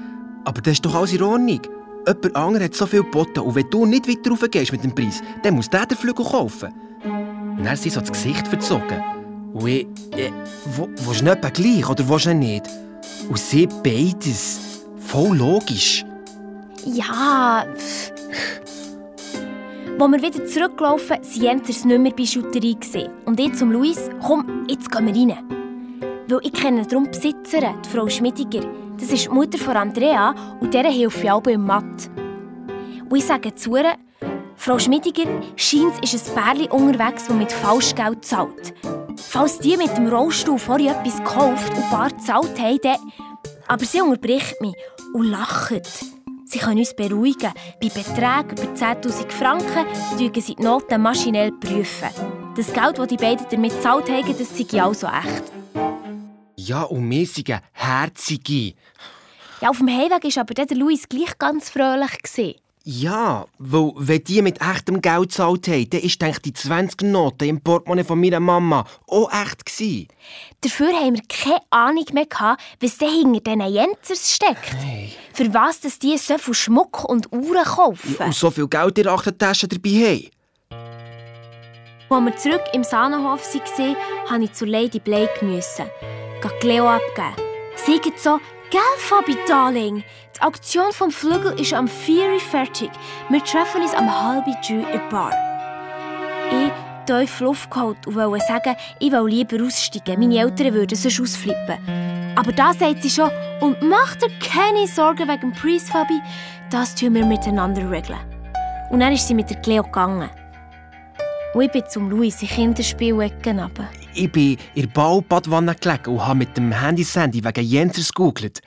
Speaker 3: aber das ist doch alles in Ordnung. Jemand anderes hat so viel geboten und wenn du nicht weiter raufgehst mit dem Preis, dann muss der den Flügel kaufen. Und dann hat sie so das Gesicht verzogen. Und ich, äh, wo, willst du nicht gleich oder willst du nicht? Und sie beides. Voll logisch.
Speaker 2: Ja. Als wir wieder zurückgelaufen waren Jensers nicht mehr bei Schutterie. Und ich zum Luis, komm, jetzt gehen wir rein. Weil ich kenne darum die Besitzerin, die Frau Schmidiger. Das ist die Mutter von Andrea und der hilft ich auch im Matt. Und ich sage zu ihr, Frau Schmidiger, scheint ist ein Pärchen unterwegs, das mit Falschgeld zahlt. Falls die mit dem Rollstuhl vorher etwas gekauft und bar gezahlt haben, dann... Aber sie unterbricht mich und lacht. Sie können uns beruhigen. Bei Beträgen über 10'000 Franken prüfen sie die Noten maschinell prüfen. Das Geld, das die beiden damit gezahlt haben, das sei also echt.
Speaker 3: Ja, und wir sind Herzige.
Speaker 2: Ja, auf dem Heimweg war aber der Luis gleich ganz fröhlich.
Speaker 3: Ja, weil wenn die mit echtem Geld gezahlt haben, dann war die 20 Noten im Portemonnaie von meiner Mama auch echt. Gewesen.
Speaker 2: Dafür haben wir keine Ahnung mehr, gehabt, was da hinter diesen Jenzers steckt.
Speaker 3: Hey.
Speaker 2: Für was dass die so viel Schmuck und Uhren kaufen.
Speaker 3: Und so viel Geld in der Achtertasche dabei haben.
Speaker 2: Als wir zurück im Sahnenhof waren, musste ich zu Lady Blake. Müssen, Leo abgeben. Sie so, «Gell, Fabi, Darling, die Auktion vom Flügel ist am 4 Uhr fertig. Wir treffen uns am halb drei in der Bar.» Ich tief Luft geholt und wollte sagen, ich will lieber aussteigen. Meine Eltern würden sonst ausflippen. Aber da sagt sie schon, und mach dir keine Sorgen wegen dem Fabi. Das tun wir miteinander regeln. Und dann ist sie mit der Cleo gegangen. Und ich bin zum Luis in Kinderspielecke runter.
Speaker 3: Ich bin in der Baubadwanne gelegen und habe mit dem Handy-Sandy wegen Jensers gegoogelt.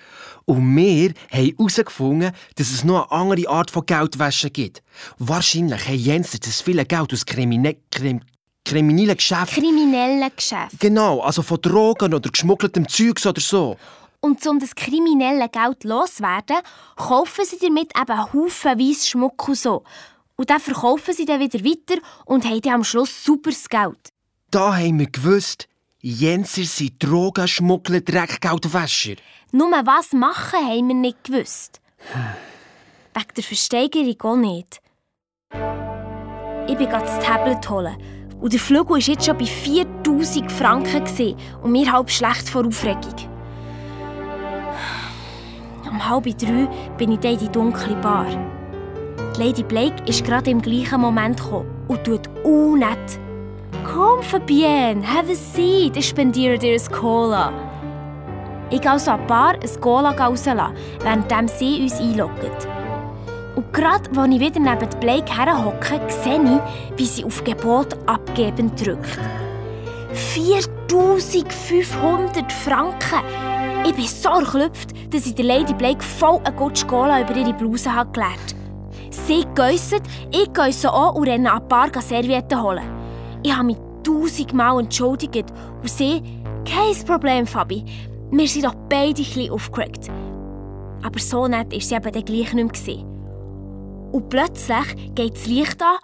Speaker 3: Und wir haben herausgefunden, dass es noch eine andere Art von Geldwäsche gibt. Wahrscheinlich haben Jenser das viele Geld aus Krimine Krim kriminellen Geschäften.
Speaker 2: Kriminellen Geschäften.
Speaker 3: Genau, also von Drogen oder geschmuggeltem Zeugs oder so.
Speaker 2: Und um das kriminelle Geld loszuwerden, kaufen sie damit eben haufenweise Schmuck und so. Und dann verkaufen sie dann wieder weiter und haben dann am Schluss superes Geld.
Speaker 3: Da haben wir gewusst, Jenser sind Drogenschmuggler, Dreckgeldwäscher.
Speaker 2: Nur was machen, haben wir nicht gewusst. Wegen der Versteigerung auch nicht. Ich bin das Tablet holen. Und der Flügel war jetzt schon bei 4000 Franken und mir halb schlecht vor Aufregung. Um halb drei bin ich in die dunkle Bar. Die Lady Blake ist gerade im gleichen Moment gekommen und tut unnett. Komm, Fabienne, have a seat, ich spendiere dir ein Cola. Ich gehe also an die Bar ein Cola rauslassen, während sie uns einloggt. Und gerade als ich wieder neben Blake herhocke, sehe ich, wie sie auf Gebot abgeben drückt. 4500 Franken! Ich bin so erklüpft, dass ich der Lady Blake voll eine gute Cola über ihre Bluse habe. Sie geissen, ich geisse auch und renne an die Bar Servietten holen. Ich habe mich tausendmal entschuldigt und sie, kein Problem, Fabi. Wir sind doch beide ein aufgeregt. Aber so nett war sie eben dann gleich nicht mehr. Und plötzlich geht das Licht an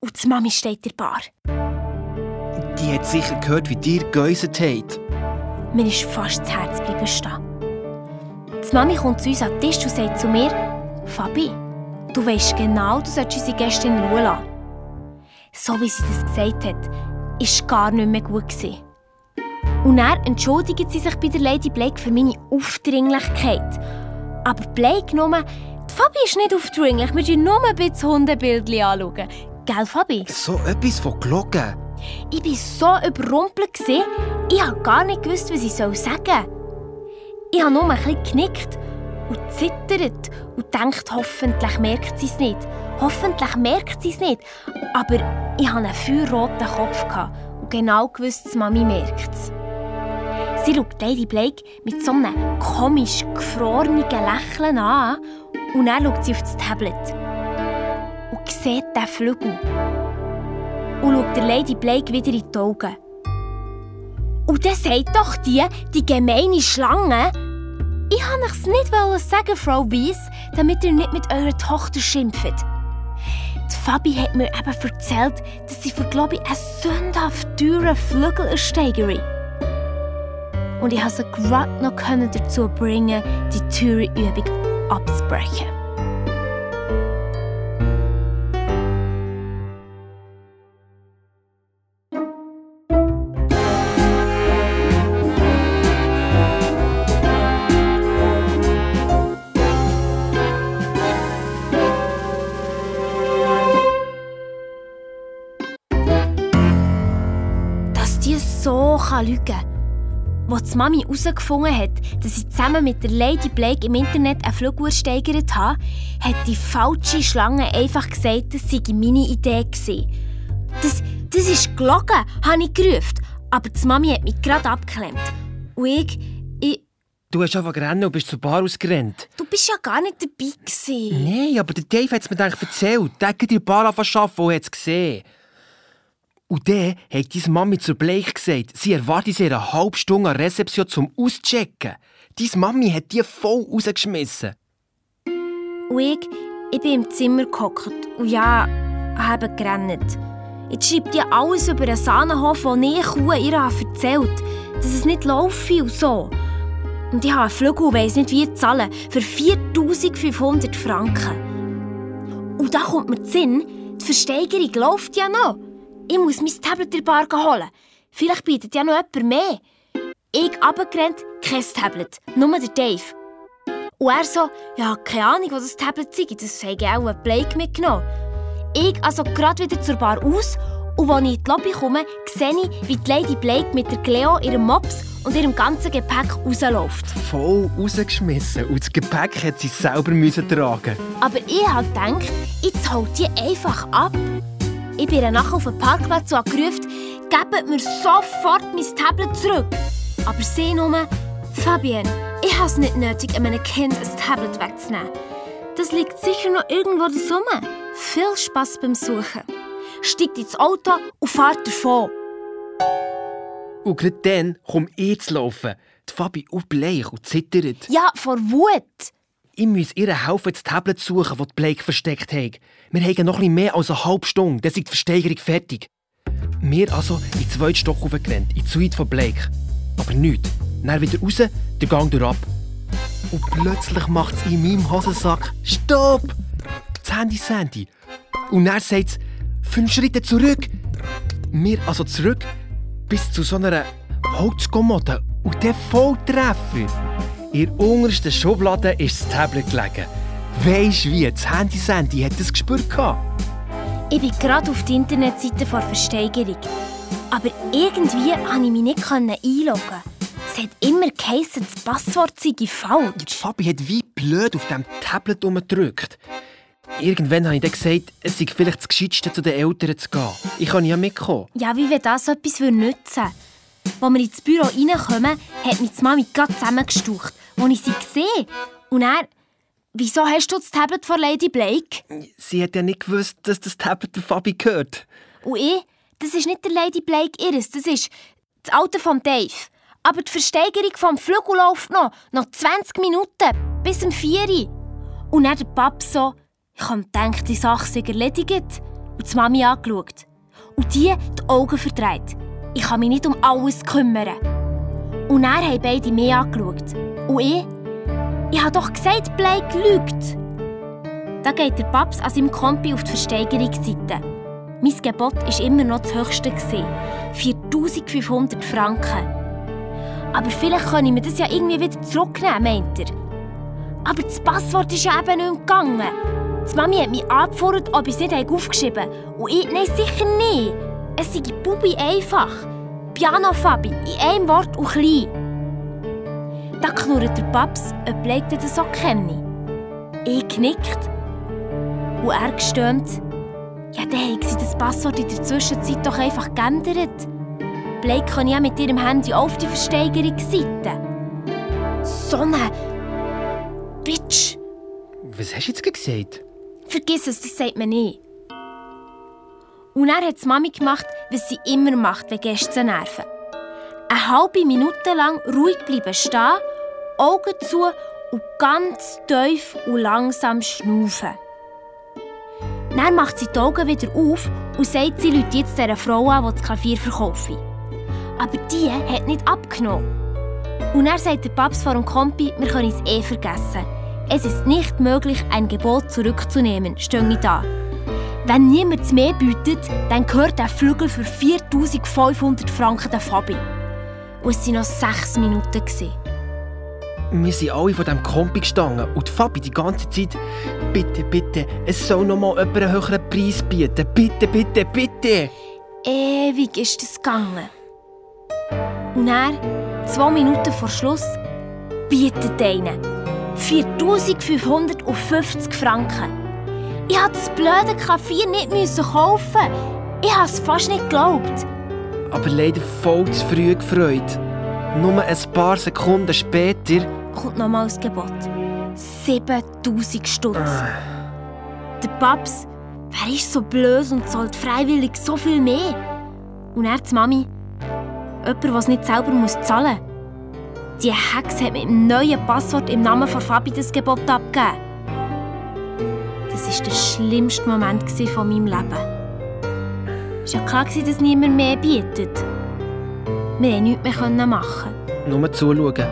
Speaker 2: und die Mami steht in der Bar.
Speaker 3: Die hat sicher gehört, wie dir geäussert habt.
Speaker 2: Mir ist fast das Herz bleiben stehen. Die Mami kommt zu uns an den Tisch und sagt zu mir, Fabi, du weißt genau, du solltest unsere Gäste in Ruhe lassen. So wie sie das gesagt hat, war es gar nicht mehr gut. Und dann entschuldigt sie sich bei der Lady Blake für meine Aufdringlichkeit. Aber Blake nur, die Fabi ist nicht aufdringlich, wir schauen nur ein bisschen Hundebildchen anschauen. Gell, Fabi?
Speaker 3: So etwas von Glocken.
Speaker 2: Ich war so überrumpelt. Ich habe gar nicht gewusst, was ich sagen soll. Ich habe nur ein bisschen geknickt und zittert und denkt, hoffentlich merkt sie es nicht. Hoffentlich merkt sie es nicht. Aber ich hatte einen feuerroten Kopf und genau gewusst, dass Mami merkt. Sie schaut Lady Blake mit so einem komisch gefrorenen Lächeln an und dann schaut sie auf das Tablet und sieht den Flügel und schaut der Lady Blake wieder in die Augen. Und dann sagt doch die, die gemeine Schlange, ich wollte es nicht sagen, Frau Weiss, damit ihr nicht mit eurer Tochter schimpft. Die Fabi hat mir eben erzählt, dass sie für, ich, einen sündhaft teuren Flügel ersteigere. Und ich konnte sie gerade noch dazu bringen, die teure Übung abzubrechen. Kann lügen kann. Als die Mami herausgefunden hat, dass sie zusammen mit der Lady Blake im Internet eine Fluguhr steigert hat, hat die falsche Schlange einfach gesagt, das sei meine Idee gewesen. Das, das ist gelogen, habe ich gerufen. Aber die Mami hat mich gerade abgeklemmt. Und ich, ich...
Speaker 3: Du hast einfach gerannt und bist zur Bar ausgerannt.
Speaker 2: Du bist ja gar nicht dabei gewesen.
Speaker 3: Nein, aber der Dave hat es mir eigentlich erzählt. Der hat die Bar arbeiten und hat es gesehen. Und dann hat deine Mami zur Blake gesagt, sie erwartet sie eine halbe Stunde an Rezeption zum Auschecken. Deine Mami hat die voll rausgeschmissen.
Speaker 2: Und ich, ich bin im Zimmer gehockt und ja, habe gerannt. Jetzt schreibt ihr alles über einen Sahnenhof, den ich ihr erzählt dass es nicht laufe und so. Und ich habe einen Flügel und weiss nicht, wie zahlen, für 4500 Franken. Und da kommt mir Sinn, die Versteigerung läuft ja noch. Ich muss mein Tablet in der Bar holen. Vielleicht bietet ja noch jemand mehr. Ich runtergerannt, kein Tablet, nur der Dave. Und er so, ja, keine Ahnung, was das Tablet sei, das habe ich auch ein Blake mitgenommen. Ich also gerade wieder zur Bar aus und als ich in die Lobby komme, sehe ich, wie die Lady Blake mit der Cleo, ihrem Mops und ihrem ganzen Gepäck rausläuft.
Speaker 3: Voll rausgeschmissen und das Gepäck hat sie selber tragen
Speaker 2: Aber ich habe gedacht, jetzt holt die einfach ab. Ich bin nachher auf den Parkplatz und gerufen, gebt mir sofort mein Tablet zurück. Aber sie nur, Fabienne, ich habe es nicht nötig, einem Kind ein Tablet wegzunehmen. Das liegt sicher noch irgendwo da rum. Viel Spass beim Suchen. Steigt ins Auto und fahrt davon.
Speaker 3: Und gerade dann komme ich zu laufen. Die Fabi bleich und zittert.
Speaker 2: Ja, vor Wut.
Speaker 3: Ich muss ihr helfen, das Tablet suchen, das Blake versteckt hat. Wir haben noch etwas mehr als eine halbe Stunde, dann ist die Versteigerung fertig. Wir also in den zweiten Stock hochgerannt, in die Suite von Blake. Aber nichts. Dann wieder raus, der Gang durch ab. Und plötzlich macht es in meinem Hosensack Stopp! Das Handy Sandy. Und dann sagt es fünf Schritte zurück. Wir also zurück bis zu so einer Holzkommode und der Volltreffer. In der untersten Schublade ist das Tablet gelegen. Weisst du wie? Das Handy-Sandy hat das gespürt.
Speaker 2: Ich bin gerade auf die Internetseite vor Versteigerung. Aber irgendwie konnte ich mich nicht einloggen. Es hat immer geheißen, das Passwort sei falsch.
Speaker 3: Die Fabi hat wie blöd auf dem Tablet umgedrückt. Irgendwann habe ich dann gesagt, es sei vielleicht das Gescheitste, zu den Eltern zu gehen. Ich kann ja mitkommen.
Speaker 2: Ja, wie wenn das etwas nützen würde. Als wir ins Büro reinkommen, hat mich die Mami gerade zusammengestaucht, als ich sie gesehen Und er, wieso hast du das Tablet von Lady Blake?
Speaker 3: Sie hat ja nicht gewusst, dass das Tablet der Fabi gehört.
Speaker 2: Und ich, das ist nicht der Lady Blake ihres, das ist das Auto von Dave. Aber die Versteigerung vom Flügel läuft noch, noch 20 Minuten, bis um 4 Uhr. Und dann der Pap so, ich habe gedacht, die Sache sei erledigt. Und die Mami angeschaut. Und die die Augen verdreht. Ich kann mich nicht um alles kümmern. Und er haben beide mich angeschaut. Und ich? Ich habe doch gesagt, Blake lügt. Da geht der Paps an seinem Kompi auf die Versteigerungsseite. Mein Gebot war immer noch das höchste. 4500 Franken. Aber vielleicht kann ich mir das ja irgendwie wieder zurücknehmen, meint er. Aber das Passwort ist ja eben nicht gegangen. Die Mami hat mich angefordert, ob ich es nicht aufgeschrieben habe. Und ich, nein, sicher nicht. Es sei Bubi einfach. Piano Fabi, in einem Wort und klein. Da knurrt der Paps, ob Blake das so kenne. Ich knickt. Und er gestöhnt. Ja, dann haben sie das Passwort in der Zwischenzeit doch einfach geändert. Blake kann ja mit ihrem Handy auf die Versteigerungsseite. So eine... Bitch!
Speaker 3: Was hast du jetzt gesagt?
Speaker 2: Vergiss es, das sagt man nicht. Und er hat Mami gemacht, was sie immer macht, wenn Gäste nerven. Eine halbe Minute lang ruhig bleiben stehen, Augen zu und ganz tief und langsam schnaufen. Dann macht sie die Augen wieder auf und sagt, sie Leute jetzt dieser Frau an, die das Klavier verkauft. Aber die hat nicht abgenommen. Und er sagt der Papst vor dem Kompi, wir können es eh vergessen. Es ist nicht möglich, ein Gebot zurückzunehmen, stehe da. Wenn niemand mehr bietet, dann gehört der Flügel für 4500 Franken der Fabi. Und es waren noch sechs Minuten.
Speaker 3: Wir sind alle von diesem Kompi gestanden und Fabi die ganze Zeit «Bitte, bitte, es soll noch mal jemand einen höheren Preis bieten. Bitte, bitte, bitte!»
Speaker 2: Ewig ist es gegangen. Und er, zwei Minuten vor Schluss, bietet einen 4550 Franken. Ich musste das blöde Kaffee nicht kaufen. Ich habe es fast nicht geglaubt.
Speaker 3: Aber leider voll zu früh gefreut. Nur ein paar Sekunden später
Speaker 2: kommt nochmal das Gebot. 7000 Stutz. Äh. Der Paps, wer ist so blöd und zahlt freiwillig so viel mehr? Und er, die Mami, jemand, der es nicht selber muss zahlen muss. Die Hex hat mit dem neuen Passwort im Namen von Fabi das Gebot abgegeben. Das war der schlimmste Moment von meinem Leben. Es war ja klar, dass niemand mehr bietet. Wir konnten nichts mehr machen.
Speaker 3: Nur zuschauen.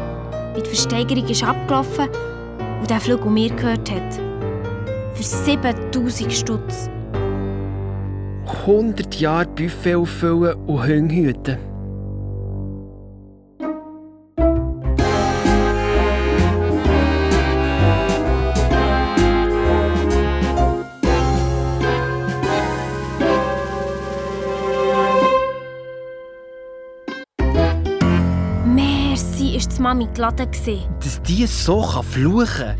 Speaker 2: Die Versteigerung ist abgelaufen und der Flug, den mir gehört hat. Für 7000 Stutz.
Speaker 3: 100 Jahre Buffet auffüllen und hüten.
Speaker 2: Mami geladen.
Speaker 3: Dass die so fluchen kann?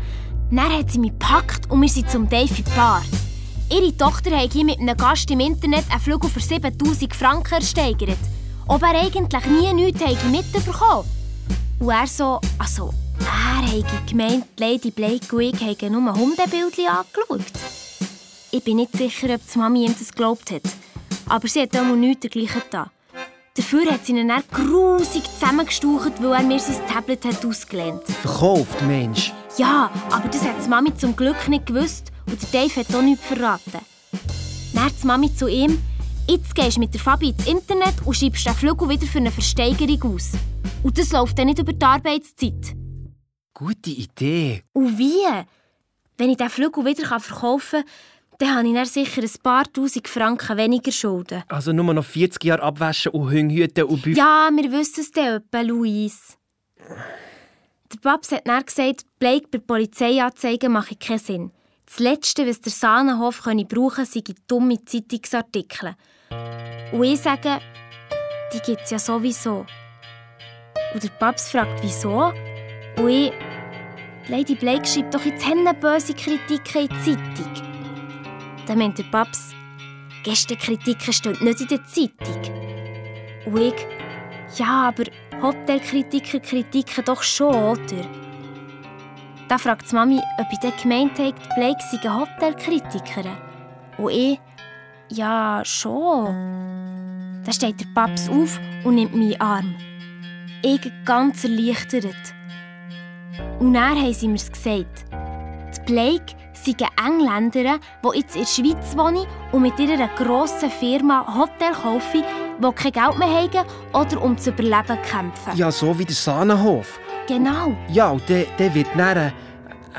Speaker 2: Dann hat sie mich gepackt und wir sind zum Dave Bar. Ihre Tochter hat hier mit einem Gast im Internet einen Flug für 7000 Franken ersteigert. Ob er eigentlich nie nichts mitbekommen Und er so, also, er hätte gemeint, Lady Blake und ich hätten nur Hundebildchen angeschaut. Ich bin nicht sicher, ob die Mami ihm das geglaubt hat. Aber sie hat auch nichts dergleichen getan. Dafür hat sie ihn dann grusig zusammengestaucht, weil er mir sein Tablet hat ausgelehnt hat.
Speaker 3: Verkauft, Mensch?
Speaker 2: Ja, aber das hat die Mami zum Glück nicht gewusst und der Dave hat auch nichts verraten. Dann hat die Mami zu ihm, jetzt gehst du mit der Fabi ins Internet und schreibst den Flügel wieder für eine Versteigerung aus. Und das läuft dann nicht über die Arbeitszeit.
Speaker 3: Gute Idee.
Speaker 2: Und wie? Wenn ich den Flügel wieder verkaufen kann, dann habe ich dann sicher ein paar tausend Franken weniger Schulden.
Speaker 3: Also nur noch 40 Jahre abwaschen und Hüngehüten und Bücher.
Speaker 2: Ja, wir wissen es dann etwa, Luis. Der Papst hat dann gesagt, Blake bei Polizeianzeigen mache keinen Sinn. Das Letzte, was der Sahnenhof brauchen könnte, sind dumme Zeitungsartikel. Und ich sage, die gibt es ja sowieso. Und der Papst fragt, wieso? Und ich, Lady Blake schreibt doch jetzt böse Kritiken in die Zeitung. Dann meint der Paps, Gästekritiken stehen nicht in der Zeitung. Und ich, ja, aber Hotelkritiker kritiken doch schon, oder? Dann fragt die Mami, ob ich dann gemeint habe, die Blake sei Hotelkritikerin. Und ich, ja, schon. Dann steht der Paps auf und nimmt meinen Arm. Ich ganz erleichtert. Und dann haben sie mir gesagt. Die Blake sind Engländer, die jetzt in der Schweiz wohnen und mit ihrer grossen Firma Hotel kaufen, die kein Geld mehr haben oder um zu überleben kämpfen.
Speaker 3: Ja, so wie der Sahnenhof.
Speaker 2: Genau.
Speaker 3: Ja, und der, der wird dann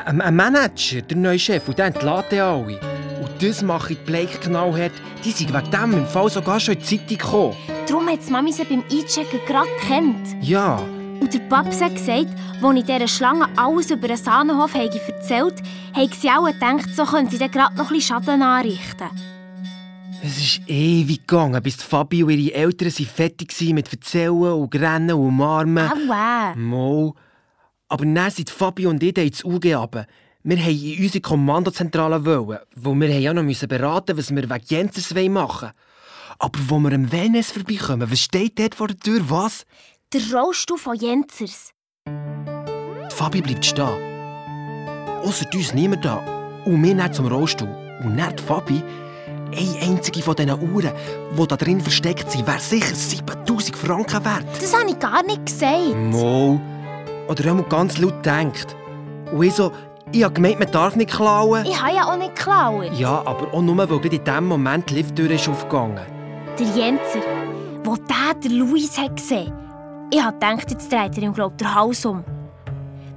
Speaker 3: ein, ein Manager, der neue Chef, und der entlädt alle. Und das mache ich Blake genau hat. Die sind wegen dem im Fall sogar schon in die Zeitung gekommen.
Speaker 2: Darum hat Mami sie beim Einchecken gerade gekannt.
Speaker 3: Ja.
Speaker 2: Und der Paps hat gesagt, als ich dieser Schlange alles über den Sahnenhof habe erzählt habe, haben sie auch gedacht, so können sie dann gerade noch ein Schaden anrichten.
Speaker 3: Es ist ewig gegangen, bis Fabi und ihre Eltern fertig waren mit Erzählen und Rennen und Umarmen.
Speaker 2: Aua!
Speaker 3: Mo. Aber dann sind Fabi und ich ins UG runter. Wir wollten in unsere Kommandozentrale, wollen, wo wir ja noch beraten mussten, was wir wegen Jensers machen wollen. Aber wo wir am Wellness vorbeikommen, was steht dort vor der Tür? Was?
Speaker 2: Der Rollstuhl von Jenzers.
Speaker 3: Die Fabi bleibt stehen. Außer uns niemand da. Und wir nicht zum Rollstuhl. Und nicht Fabi eine einzige von diesen Uhren, die da drin versteckt sind, wäre sicher 7000 Franken wert.
Speaker 2: Das habe ich gar nicht gesagt.
Speaker 3: Mo. Oder er hat ganz laut gedacht. Und ich so, ich habe gemeint, man darf nicht klauen.
Speaker 2: Ich habe ja auch nicht geklaut.
Speaker 3: Ja, aber auch nur, weil in dem Moment die Lifttür ist aufgegangen.
Speaker 2: Der Jenser, wo der, der Luis hat gesehen Ich habe gedacht, jetzt dreht er ihm glaub, den Hals um.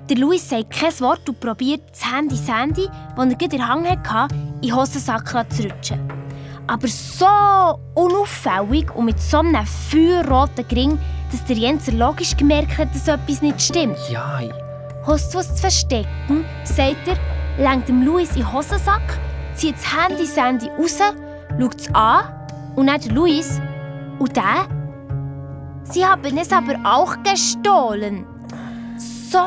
Speaker 2: Der Luis sagt kein Wort und probiert das Handy Sandy, das er gerade in der Hang hatte, in den Hosensack zu rutschen. Aber so unauffällig und mit so einem feuerroten Gring, dass der Jenser logisch gemerkt hat, dass etwas nicht stimmt.
Speaker 3: Ja.
Speaker 2: Hast du was zu verstecken? sagt er, lenkt dem Luis in den Hosensack, zieht das Handy Sandy raus, schaut es an und dann Luis. Und der? Sie haben es aber auch gestohlen. So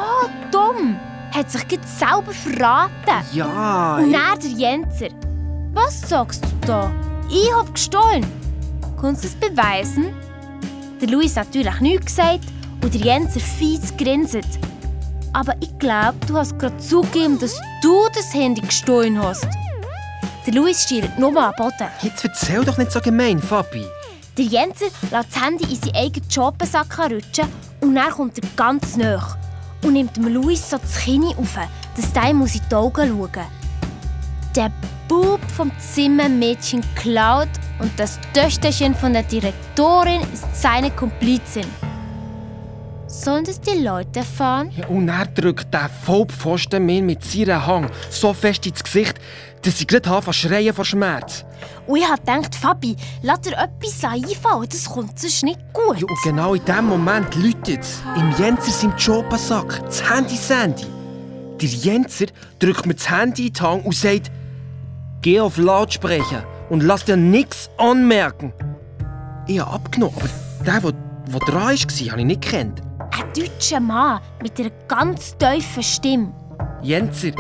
Speaker 2: dumm! Hat sich gerade selber verraten.
Speaker 3: Ja,
Speaker 2: Und dann der Jenser. Was sagst du da? Ich hab gestohlen. Kannst du es beweisen? Der Luis hat natürlich nichts gesagt und der Jenser fies grinset. Aber ich glaube, du hast gerade zugegeben, dass du das Handy gestohlen hast. Der Luis stiert nur am Boden.
Speaker 3: Jetzt erzähl doch nicht so gemein, Fabi.
Speaker 2: Der Jenser lässt das Handy in seinen eigenen Jobensack rutschen und dann kommt er ganz nah und nimmt dem Luis so das Kinn auf, dass der in die Augen schauen Der Bub vom Zimmermädchen klaut und das Töchterchen von der Direktorin ist seine Komplizin. Sollen das die Leute erfahren?
Speaker 3: Ja, und er drückt der Vollpfosten mir mit seinem Hang so fest ins Gesicht, dass ich gerade anfange zu schreien vor Schmerz.
Speaker 2: Und ich gedacht, Fabi, lass dir etwas einfallen, das kommt sonst nicht gut.
Speaker 3: Ja, und genau in dem Moment läutet es. Im Jenser seinem Jobensack. Das Handy Sandy. Der Jenser drückt mir das Handy in die Hand und sagt, geh auf Lautsprecher und lass dir nichts anmerken. Ich habe abgenommen, aber der, der, der dran war, habe ich nicht gekannt.
Speaker 2: Ein deutscher Mann mit einer ganz tiefen Stimme.
Speaker 3: Jenser,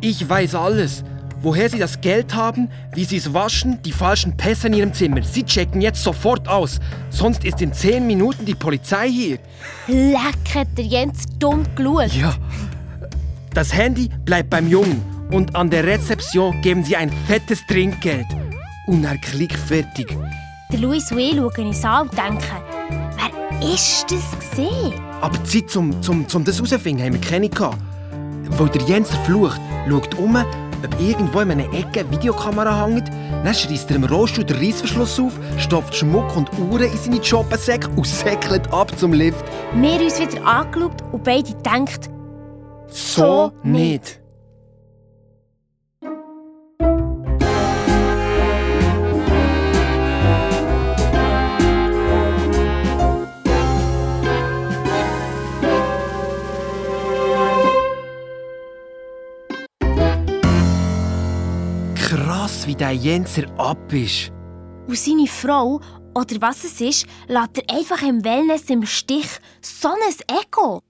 Speaker 3: ich weiß alles. Woher Sie das Geld haben, wie Sie es waschen, die falschen Pässe in Ihrem Zimmer. Sie checken jetzt sofort aus. Sonst ist in zehn Minuten die Polizei hier.
Speaker 2: Leck hat der Jens dumm geschaut.
Speaker 3: Ja. Das Handy bleibt beim Jungen und an der Rezeption geben Sie ein fettes Trinkgeld. Und er klickt fertig.
Speaker 2: Der Luis ich schauen uns an und denken, wer ist das gesehen?
Speaker 3: Aber die Zeit, zum, zum, zum das herauszufinden, haben wir keine gehabt. Weil der Jens flucht, schaut um, ob irgendwo in einer Ecke eine Videokamera hängt, dann schreisst er im Rollstuhl den Reissverschluss auf, stopft Schmuck und Uhren in seine Jobbensäcke und säckelt ab zum Lift.
Speaker 2: Wir uns wieder angeschaut und beide denkt,
Speaker 3: So nicht. Wie der Jenser ab ist.
Speaker 2: und seine Frau, oder was es ist, lässt er einfach im Wellness im Stich. So ein Ego.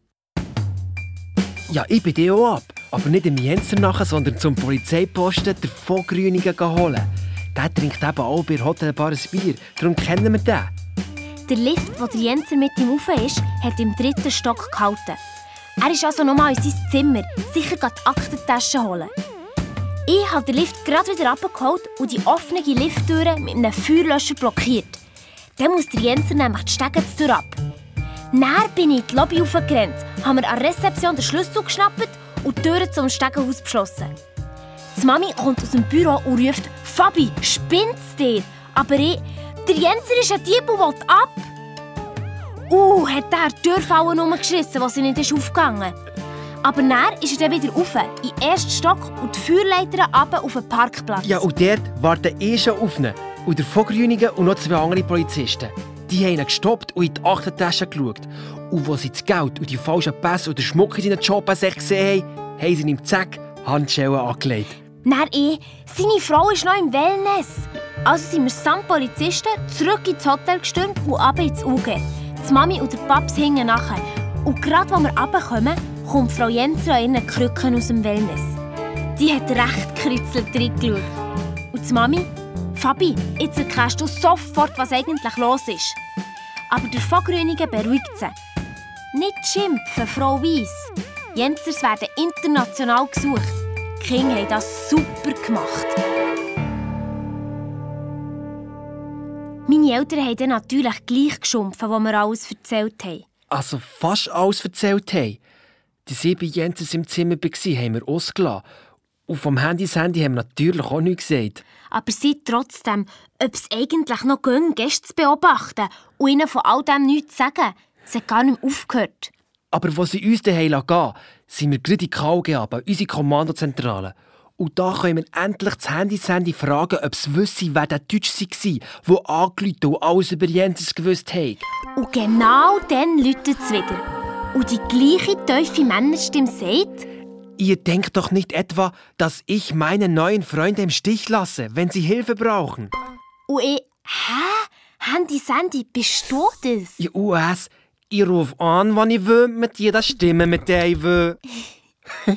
Speaker 3: Ja, ich bin dir auch ab. Aber nicht im Jenser nachher, sondern zum Polizeiposten der Vogrünigen holen. Der trinkt eben auch bei Hotel ein Bier. Darum kennen wir den.
Speaker 2: Der Lift, wo der Jenser mit ihm rauf ist, hat im dritten Stock gehalten. Er ist also nochmal in sein Zimmer, sicher die Aktentasche holen. Ich habe den Lift gerade wieder abgeholt und die offene Lifttür mit einem Feuerlöscher blockiert. Dann muss der Jenser nämlich die Stegenstür ab. Dann bin ich in die Lobby aufgerannt, haben wir an der Rezeption den Schlüssel geschnappt und die Türen zum Stegenhaus geschlossen. Die Mami kommt aus dem Büro und ruft, Fabi, spinnt's dir? Aber ich, der Jenser ist ein Dieb und will ab. Uh, hat der die Türfallen umgeschissen, als sie nicht ist aufgegangen Aber dann ist er dann wieder rauf, in den ersten Stock und die Feuerleiter runter auf den Parkplatz.
Speaker 3: Ja, und dort warten eh schon auf ihn. Und der Vogrünigen und noch zwei andere Polizisten. Die haben ihn gestoppt und in die Aktentasche geschaut. Und als sie das Geld und die falschen Pässe und den Schmuck in seinen Jobbensäcken gesehen haben, haben sie ihm zack Handschellen angelegt.
Speaker 2: Dann ich, seine Frau ist noch im Wellness. Also sind wir samt Polizisten zurück ins Hotel gestürmt und runter ins UG. Die Mami und der Paps hingen nachher. Und gerade als wir runterkommen, kommt Frau Jenser an ihren Krücken aus dem Wellness. Die hat recht gekritzelt reingeschaut. Und die Mami? Fabi, jetzt erkennst du sofort, was eigentlich los ist. Aber der Vogrünige beruhigt sie. Nicht schimpfen, Frau Weiss. Jensers werden international gesucht. Die Kinder haben das super gemacht. Meine Eltern haben dann natürlich gleich geschumpfen, was wir alles erzählt haben.
Speaker 3: Also fast alles erzählt haben. Die sieben Jensens im Zimmer waren, haben wir ausgelassen. Und vom Handy-Handy haben wir natürlich auch nichts gesagt.
Speaker 2: Aber sie trotzdem, ob es eigentlich noch gehen, Gäste zu beobachten und ihnen von all dem nichts zu sagen. Sie hat gar nicht mehr aufgehört.
Speaker 3: Aber als sie uns daheim gehen sind wir gerade in die KG ab, unsere Kommandozentrale. Und da können wir endlich das Handy-Handy fragen, ob es wüsste, wer der Deutsch war, der angerufen und alles über Jenses gewusst hat.
Speaker 2: Und genau dann läutet es wieder. Und die gleiche tiefe Männerstimme sagt,
Speaker 3: Ihr denkt doch nicht etwa, dass ich meine neuen Freunde im Stich lasse, wenn sie Hilfe brauchen.
Speaker 2: und ich, hä? Handy, Sandy, bist du das?
Speaker 3: Ja, US, ich rufe an, wann ich will, mit jeder Stimme, mit der ich will.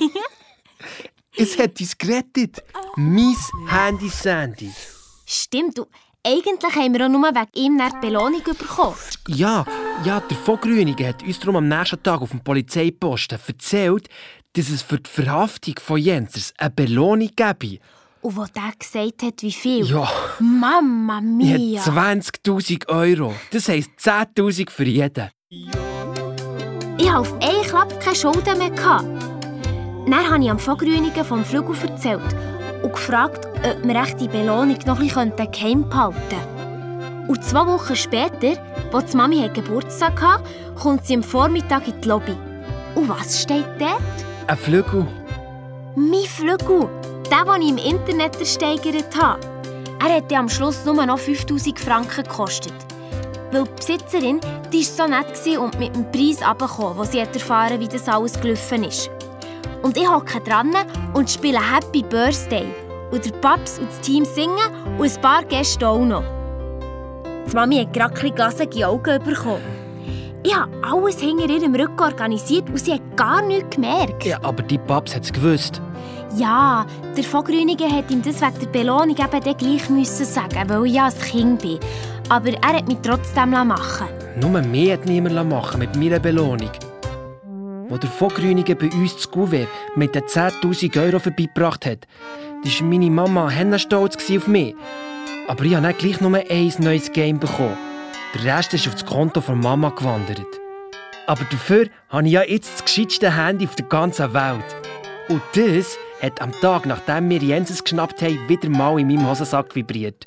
Speaker 3: es hat uns gerettet. Mein Handy Sandy.
Speaker 2: Stimmt, du. Eigentlich haben wir auch nur wegen ihm eine Belohnung bekommen.
Speaker 3: Ja, ja, der Vogrünige hat uns darum am nächsten Tag auf dem Polizeiposten erzählt, dass es für die Verhaftung von Jensers eine Belohnung gäbe.
Speaker 2: Und wo der gesagt hat, wie viel?
Speaker 3: Ja,
Speaker 2: Mama mia!
Speaker 3: hat 20'000 Euro. Das heisst 10'000 für jeden.
Speaker 2: Ich hatte auf einen Klapp keine Schulden mehr. Dann habe ich am Vogrünigen vom Flügel erzählt und gefragt, ob wir echt die Belohnung noch ein bisschen geheim behalten könnten. Und zwei Wochen später, als die Mami hat Geburtstag hatte, kommt sie am Vormittag in die Lobby. Und was steht dort?
Speaker 3: Ein Flügel.
Speaker 2: Mein Flügel, der, den ich im Internet ersteigert habe. Er hat ja am Schluss nur noch 5000 Franken gekostet. Weil die Besitzerin die war so nett und mit dem Preis runtergekommen, wo sie hat erfahren wie das alles gelaufen ist. Und ich hocke dran und spiele Happy Birthday. Und der Paps und das Team singen und ein paar Gäste auch noch. Die Mami hat gerade ein glasige Augen bekommen. Ich habe alles hinter ihrem Rücken organisiert und sie hat gar nichts gemerkt.
Speaker 3: Ja, aber die Paps hat es gewusst.
Speaker 2: Ja, der Vogrünige hat ihm das wegen der Belohnung eben dann gleich müssen sagen, weil ich ja ein Kind bin. Aber er hat mich trotzdem machen
Speaker 3: Nur mehr hat niemand machen mit meiner Belohnung. Wo der Vogrünige bei uns das Gouverneur mit den 10'000 Euro vorbeigebracht hat, war meine Mama stolz auf mich. Aber ich habe dann gleich nur ein neues Game bekommen. Der Rest ist auf das Konto von Mama gewandert. Aber dafür habe ich ja jetzt das gescheitste Handy auf der ganzen Welt. Und das hat am Tag, nachdem wir Jenses geschnappt haben, wieder mal in meinem Hosensack vibriert.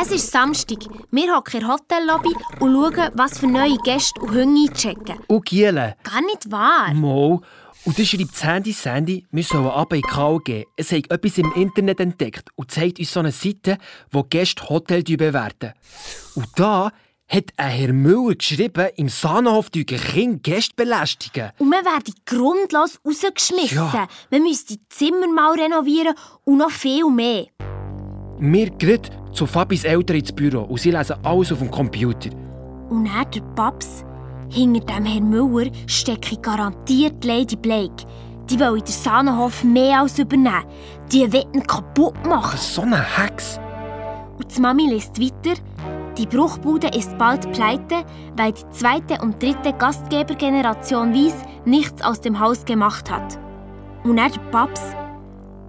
Speaker 2: Es ist Samstag. Wir hocken in der Hotellobby und schauen, was für neue Gäste und Hunde einchecken.
Speaker 3: Und Giele.
Speaker 2: Gar nicht wahr.
Speaker 3: Mo. Und dann schreibt Sandy Sandy, wir sollen aber in die KG. Es hat etwas im Internet entdeckt und zeigt uns so eine Seite, wo Gäste Hotel bewerten. Und da hat ein Herr Müller geschrieben, im Sahnenhof Kinder Gäste belästigen.
Speaker 2: Und wir werden grundlos rausgeschmissen.
Speaker 3: Ja.
Speaker 2: Wir müssen die Zimmer mal renovieren und noch viel mehr.
Speaker 3: Wir gehen zu Fabis Eltern ins Büro und sie lesen alles auf dem Computer.
Speaker 2: Und dann der Paps. Hinter dem Herrn Müller stecke garantiert Lady Blake. Die will in der Sahnenhof mehr als übernehmen. Die will ihn kaputt machen.
Speaker 3: So eine Hex.
Speaker 2: Und die Mami liest weiter. Die Bruchbude ist bald pleite, weil die zweite und dritte Gastgebergeneration Wies nichts aus dem Haus gemacht hat. Und dann der Paps.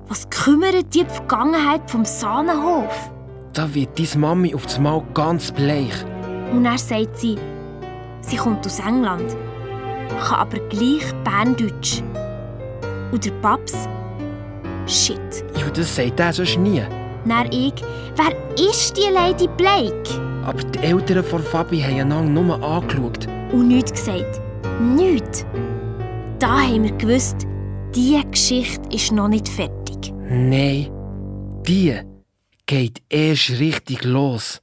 Speaker 2: Was kümmert die, die Vergangenheit vom Sahnenhof?
Speaker 3: Da wird deine Mami auf das Mal ganz bleich.
Speaker 2: Und er sagt sie, sie kommt aus England, kann aber gleich Berndeutsch. Und der Paps, shit.
Speaker 3: Ja, das sagt er sonst nie.
Speaker 2: Dann ich, wer ist die Lady Blake?
Speaker 3: Aber die Eltern von Fabi haben einander nur angeschaut.
Speaker 2: Und nichts gesagt. Nichts. Da haben wir gewusst, diese Geschichte ist noch nicht fertig.
Speaker 3: Nein, die geht erst richtig los.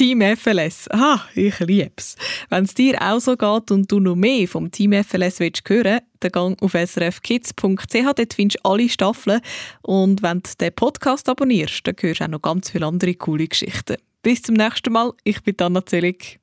Speaker 1: Team FLS. Ah, ich lieb's. Wenn es dir auch so geht und du noch mehr vom Team FLS willst hören dann gang auf srfkids.ch, dort findest du alle Staffeln. Und wenn du den Podcast abonnierst, dann hörst du auch noch ganz viele andere coole Geschichten. Bis zum nächsten Mal. Ich bin Anna Zelig.